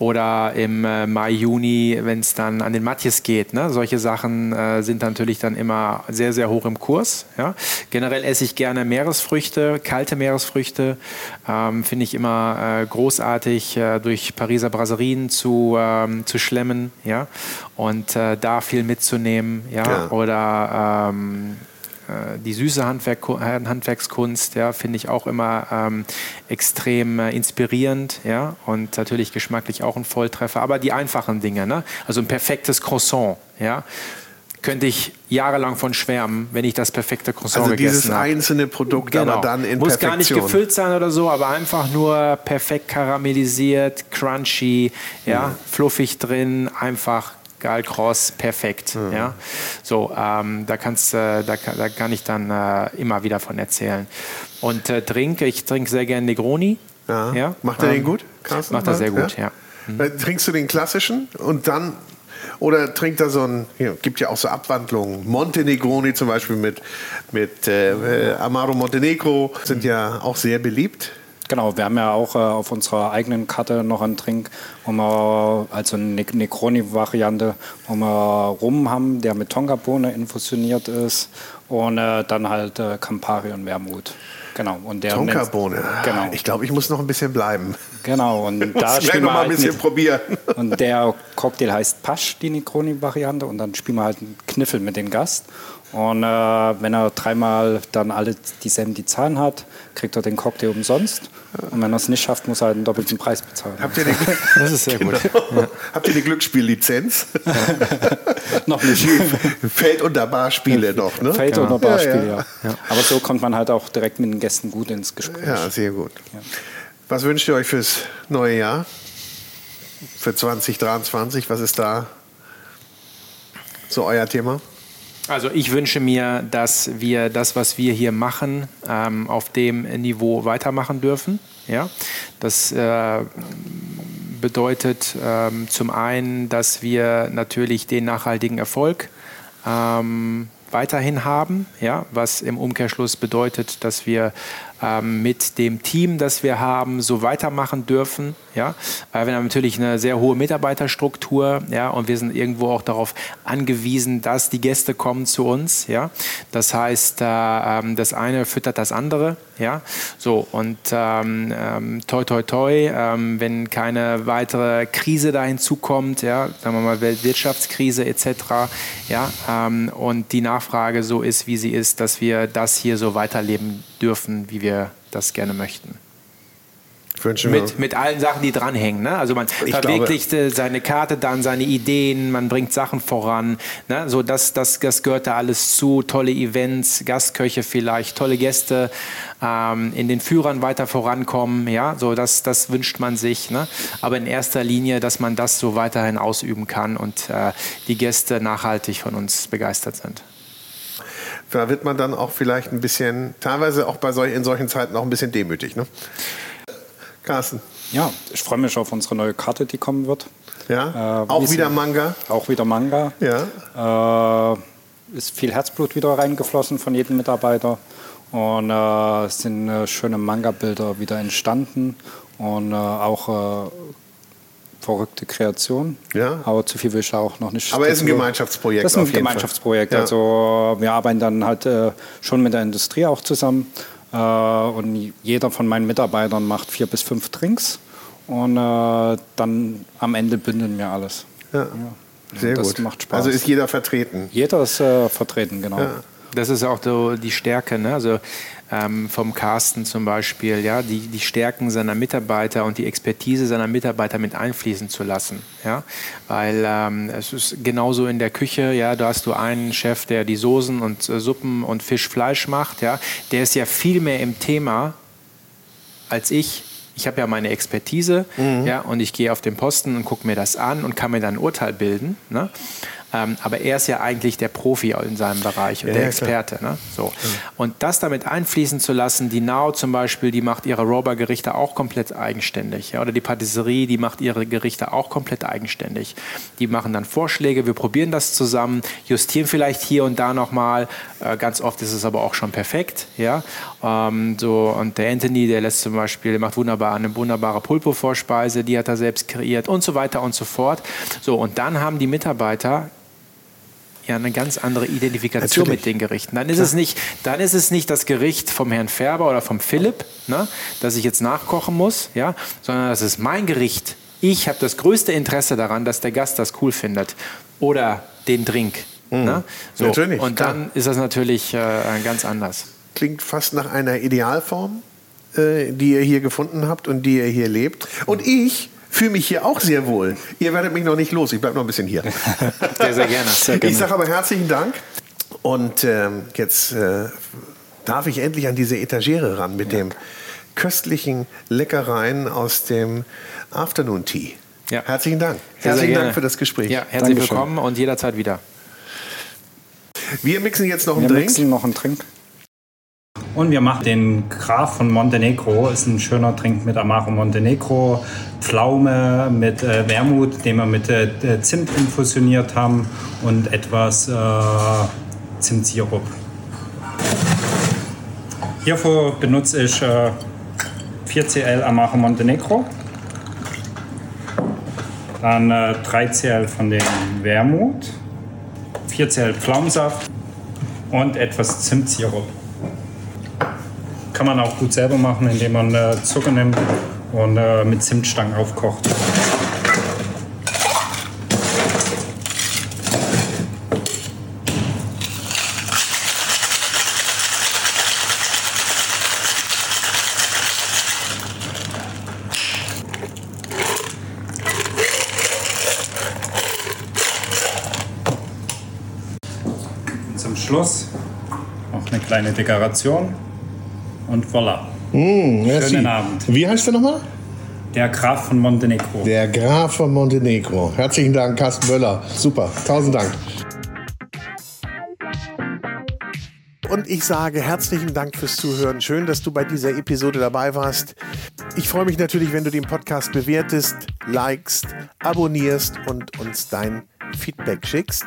Speaker 2: oder im äh, Mai, Juni, wenn es dann an den Matjes geht. Ne? Solche Sachen äh, sind natürlich dann immer sehr, sehr hoch im Kurs. Ja? Generell esse ich gerne Meeresfrüchte, kalte Meeresfrüchte, ähm, finde ich immer äh, großartig äh, durch Pariser Brasserien zu, ähm, zu schlemmen ja? und da viel mitzunehmen ja? ja. oder ähm, äh, die süße Handwerk, Handwerkskunst, ja, finde ich auch immer ähm, extrem äh, inspirierend, ja, und natürlich geschmacklich auch ein Volltreffer. Aber die einfachen Dinge, ne? also ein perfektes Croissant, ja, könnte ich jahrelang von schwärmen, wenn ich das perfekte Croissant also gegessen habe.
Speaker 1: Also dieses einzelne Produkt, genau. aber dann in
Speaker 2: Muss
Speaker 1: Perfektion.
Speaker 2: gar nicht gefüllt sein oder so, aber einfach nur perfekt karamellisiert, crunchy, ja, mhm. fluffig drin, einfach geil, cross, perfekt. Mhm. Ja? So, ähm, da, kannst, äh, da, da, kann ich dann äh, immer wieder von erzählen. Und äh, trinke, ich trinke sehr gerne Negroni.
Speaker 1: Ja. ja? Macht er ähm, den gut?
Speaker 2: Carsten? Macht er sehr gut, ja. ja.
Speaker 1: Mhm. Trinkst du den klassischen und dann oder trinkt er so ein, ja, gibt ja auch so Abwandlungen. Montenegroni zum Beispiel mit, mit äh, Amaro Montenegro sind ja auch sehr beliebt.
Speaker 3: Genau, wir haben ja auch äh, auf unserer eigenen Karte noch einen Trink, wo wir, also eine ne-, Negroni-Variante, wo wir Rum haben, der mit Tonkabohne infusioniert ist und äh, dann halt äh, Campari und Wermut. Genau. Und der
Speaker 1: Tonkabohne. Genau. Ich glaube, ich muss noch ein bisschen bleiben.
Speaker 3: Genau. Und da spielen
Speaker 1: wir halt ein bisschen mit, probieren.
Speaker 3: Und der Cocktail heißt Pasch, die Negroni-Variante. Und dann spielen wir halt einen Kniffel mit dem Gast. Und äh, wenn er dreimal dann alle dieselben die Zahlen hat, kriegt er den Cocktail umsonst. Und wenn er es nicht schafft, muss er halt einen doppelten Preis bezahlen.
Speaker 1: Habt ihr die,
Speaker 2: das ist sehr gut.
Speaker 1: Genau. Ja. Habt ihr die Glücksspiellizenz? Ja.
Speaker 3: noch nicht.
Speaker 1: Feld- und Barspiele noch, ne?
Speaker 3: Feld- und Barspiele, ja, ja. Aber so kommt man halt auch direkt mit den Gästen gut ins Gespräch.
Speaker 1: Ja, sehr gut. Was wünscht ihr euch fürs neue Jahr? Für 2023? Was ist da so euer Thema?
Speaker 2: Also ich wünsche mir, dass wir das, was wir hier machen, ähm, auf dem Niveau weitermachen dürfen. Ja? Das äh, bedeutet ähm, zum einen, dass wir natürlich den nachhaltigen Erfolg ähm, weiterhin haben, ja? was im Umkehrschluss bedeutet, dass wir mit dem Team, das wir haben, so weitermachen dürfen. Ja? Weil wir haben natürlich eine sehr hohe Mitarbeiterstruktur ja? und wir sind irgendwo auch darauf angewiesen, dass die Gäste kommen zu uns. Ja? Das heißt, äh, ähm, das eine füttert das andere. Ja? So, und ähm, ähm, toi, toi, toi, ähm, wenn keine weitere Krise da hinzukommt, ja? sagen wir mal Weltwirtschaftskrise etc., ja? Ähm, und die Nachfrage so ist, wie sie ist, dass wir das hier so weiterleben dürfen, wie wir das gerne möchten. Mit, mit allen Sachen, die dranhängen. Ne? Also man ich verwirklicht glaube, seine Karte dann, seine Ideen, man bringt Sachen voran. Ne? So das, das, das gehört da alles zu. Tolle Events, Gastköche vielleicht, tolle Gäste, ähm, in den Führern weiter vorankommen. Ja? So das, das wünscht man sich. Ne? Aber in erster Linie, dass man das so weiterhin ausüben kann und äh, die Gäste nachhaltig von uns begeistert sind
Speaker 1: da wird man dann auch vielleicht ein bisschen, teilweise auch bei solch, in solchen Zeiten auch ein bisschen demütig. Ne? Carsten.
Speaker 3: Ja, ich freue mich auf unsere neue Karte, die kommen wird.
Speaker 1: Ja, äh, auch wieder Manga.
Speaker 3: Auch wieder Manga. Ja. Äh, ist viel Herzblut wieder reingeflossen von jedem Mitarbeiter. Und äh, es sind äh, schöne Manga-Bilder wieder entstanden. Und äh, auch äh, verrückte Kreation. Ja. Aber zu viel will ich auch noch nicht.
Speaker 1: Aber es ist ein Gemeinschaftsprojekt.
Speaker 3: Das ist ein Gemeinschaftsprojekt. Ja. Also wir arbeiten dann halt äh, schon mit der Industrie auch zusammen. Äh, und jeder von meinen Mitarbeitern macht vier bis fünf Drinks. Und äh, dann am Ende bündeln wir alles. Ja. ja.
Speaker 1: Sehr das gut. macht Spaß. Also ist jeder vertreten?
Speaker 3: Jeder ist äh, vertreten, genau. Ja.
Speaker 2: Das ist auch so die Stärke. Ne? Also ähm, vom Carsten zum Beispiel, ja, die, die Stärken seiner Mitarbeiter und die Expertise seiner Mitarbeiter mit einfließen zu lassen. Ja? Weil ähm, es ist genauso in der Küche, ja, da hast du einen Chef, der die Soßen und äh, Suppen und Fisch, Fleisch macht, ja, der ist ja viel mehr im Thema als ich. Ich habe ja meine Expertise mhm. ja, und ich gehe auf den Posten und gucke mir das an und kann mir dann ein Urteil bilden. Ne? Ähm, aber er ist ja eigentlich der Profi in seinem Bereich und ja, der Experte. Ne? So. Und das damit einfließen zu lassen, die Nau zum Beispiel, die macht ihre Rober-Gerichte auch komplett eigenständig. Ja? Oder die Patisserie, die macht ihre Gerichte auch komplett eigenständig. Die machen dann Vorschläge, wir probieren das zusammen, justieren vielleicht hier und da nochmal. Äh, ganz oft ist es aber auch schon perfekt. Ja? Ähm, so, und der Anthony, der lässt zum Beispiel, der macht wunderbar eine wunderbare Pulpo-Vorspeise, die hat er selbst kreiert und so weiter und so fort. So, und dann haben die Mitarbeiter ja eine ganz andere Identifikation Natürlich. mit den Gerichten. Dann ist, es nicht, dann ist es nicht das Gericht vom Herrn Färber oder vom Philipp, ne, das ich jetzt nachkochen muss, ja, sondern das ist mein Gericht. Ich habe das größte Interesse daran, dass der Gast das cool findet oder den Drink. Mhm. Ne? So. Natürlich. Und dann klar. ist das natürlich äh, ganz anders.
Speaker 1: Klingt fast nach einer Idealform, äh, die ihr hier gefunden habt und die ihr hier lebt. Und ich fühle mich hier auch sehr wohl. Ihr werdet mich noch nicht los, ich bleibe noch ein bisschen hier.
Speaker 2: Sehr, sehr gerne. Sehr
Speaker 1: gerne. Ich sage aber herzlichen Dank. Und ähm, jetzt äh, darf ich endlich an diese Etagere ran mit ja. dem köstlichen Leckereien aus dem Afternoon Tea. Ja. Herzlichen Dank.
Speaker 2: Sehr,
Speaker 1: herzlichen Dank für das Gespräch.
Speaker 2: Ja, herzlich Dankeschön. willkommen und jederzeit wieder.
Speaker 1: Wir mixen jetzt noch einen
Speaker 3: Wir
Speaker 1: Drink.
Speaker 3: Wir mixen noch einen Drink. Und wir machen den Graf von Montenegro. Ist ein schöner Trink mit Amaro Montenegro. Pflaume mit äh, Wermut, den wir mit äh, Zimt infusioniert haben und etwas äh, Zimtsirup. Hierfür benutze ich äh, 4cl Amaro Montenegro. Dann äh, 3cl von dem Wermut. 4cl Pflaumensaft und etwas Zimtsirup kann man auch gut selber machen, indem man äh, Zucker nimmt und äh, mit Zimtstangen aufkocht. zum Schluss noch eine kleine Dekoration. Und voilà.
Speaker 1: Mm, Schönen Abend. Wie heißt der nochmal?
Speaker 3: Der Graf von Montenegro.
Speaker 1: Der Graf von Montenegro. Herzlichen Dank, Carsten Böller. Super. Tausend Dank. und ich sage herzlichen Dank fürs Zuhören. Schön, dass du bei dieser Episode dabei warst. Ich freue mich natürlich, wenn du den Podcast bewertest, likest, abonnierst und uns dein Feedback schickst.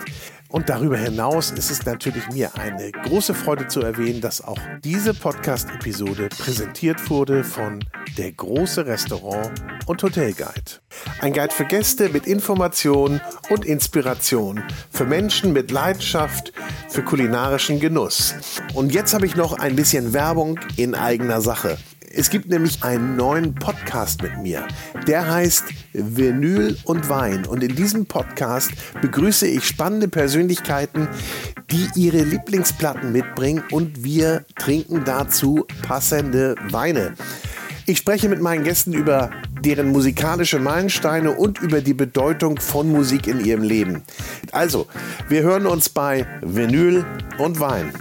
Speaker 1: Und darüber hinaus ist es natürlich mir eine große Freude zu erwähnen, dass auch diese Podcast-Episode präsentiert wurde von der große Restaurant und Hotelguide. Ein Guide für Gäste mit Information und Inspiration, für Menschen mit Leidenschaft für kulinarischen Genuss. Und jetzt habe ich noch ein bisschen Werbung in eigener Sache. Es gibt nämlich einen neuen Podcast mit mir. Der heißt Vinyl und Wein. Und in diesem Podcast begrüße ich spannende Persönlichkeiten, die ihre Lieblingsplatten mitbringen und wir trinken dazu passende Weine. Ich spreche mit meinen Gästen über deren musikalische Meilensteine und über die Bedeutung von Musik in ihrem Leben. Also, wir hören uns bei Vinyl und Wein.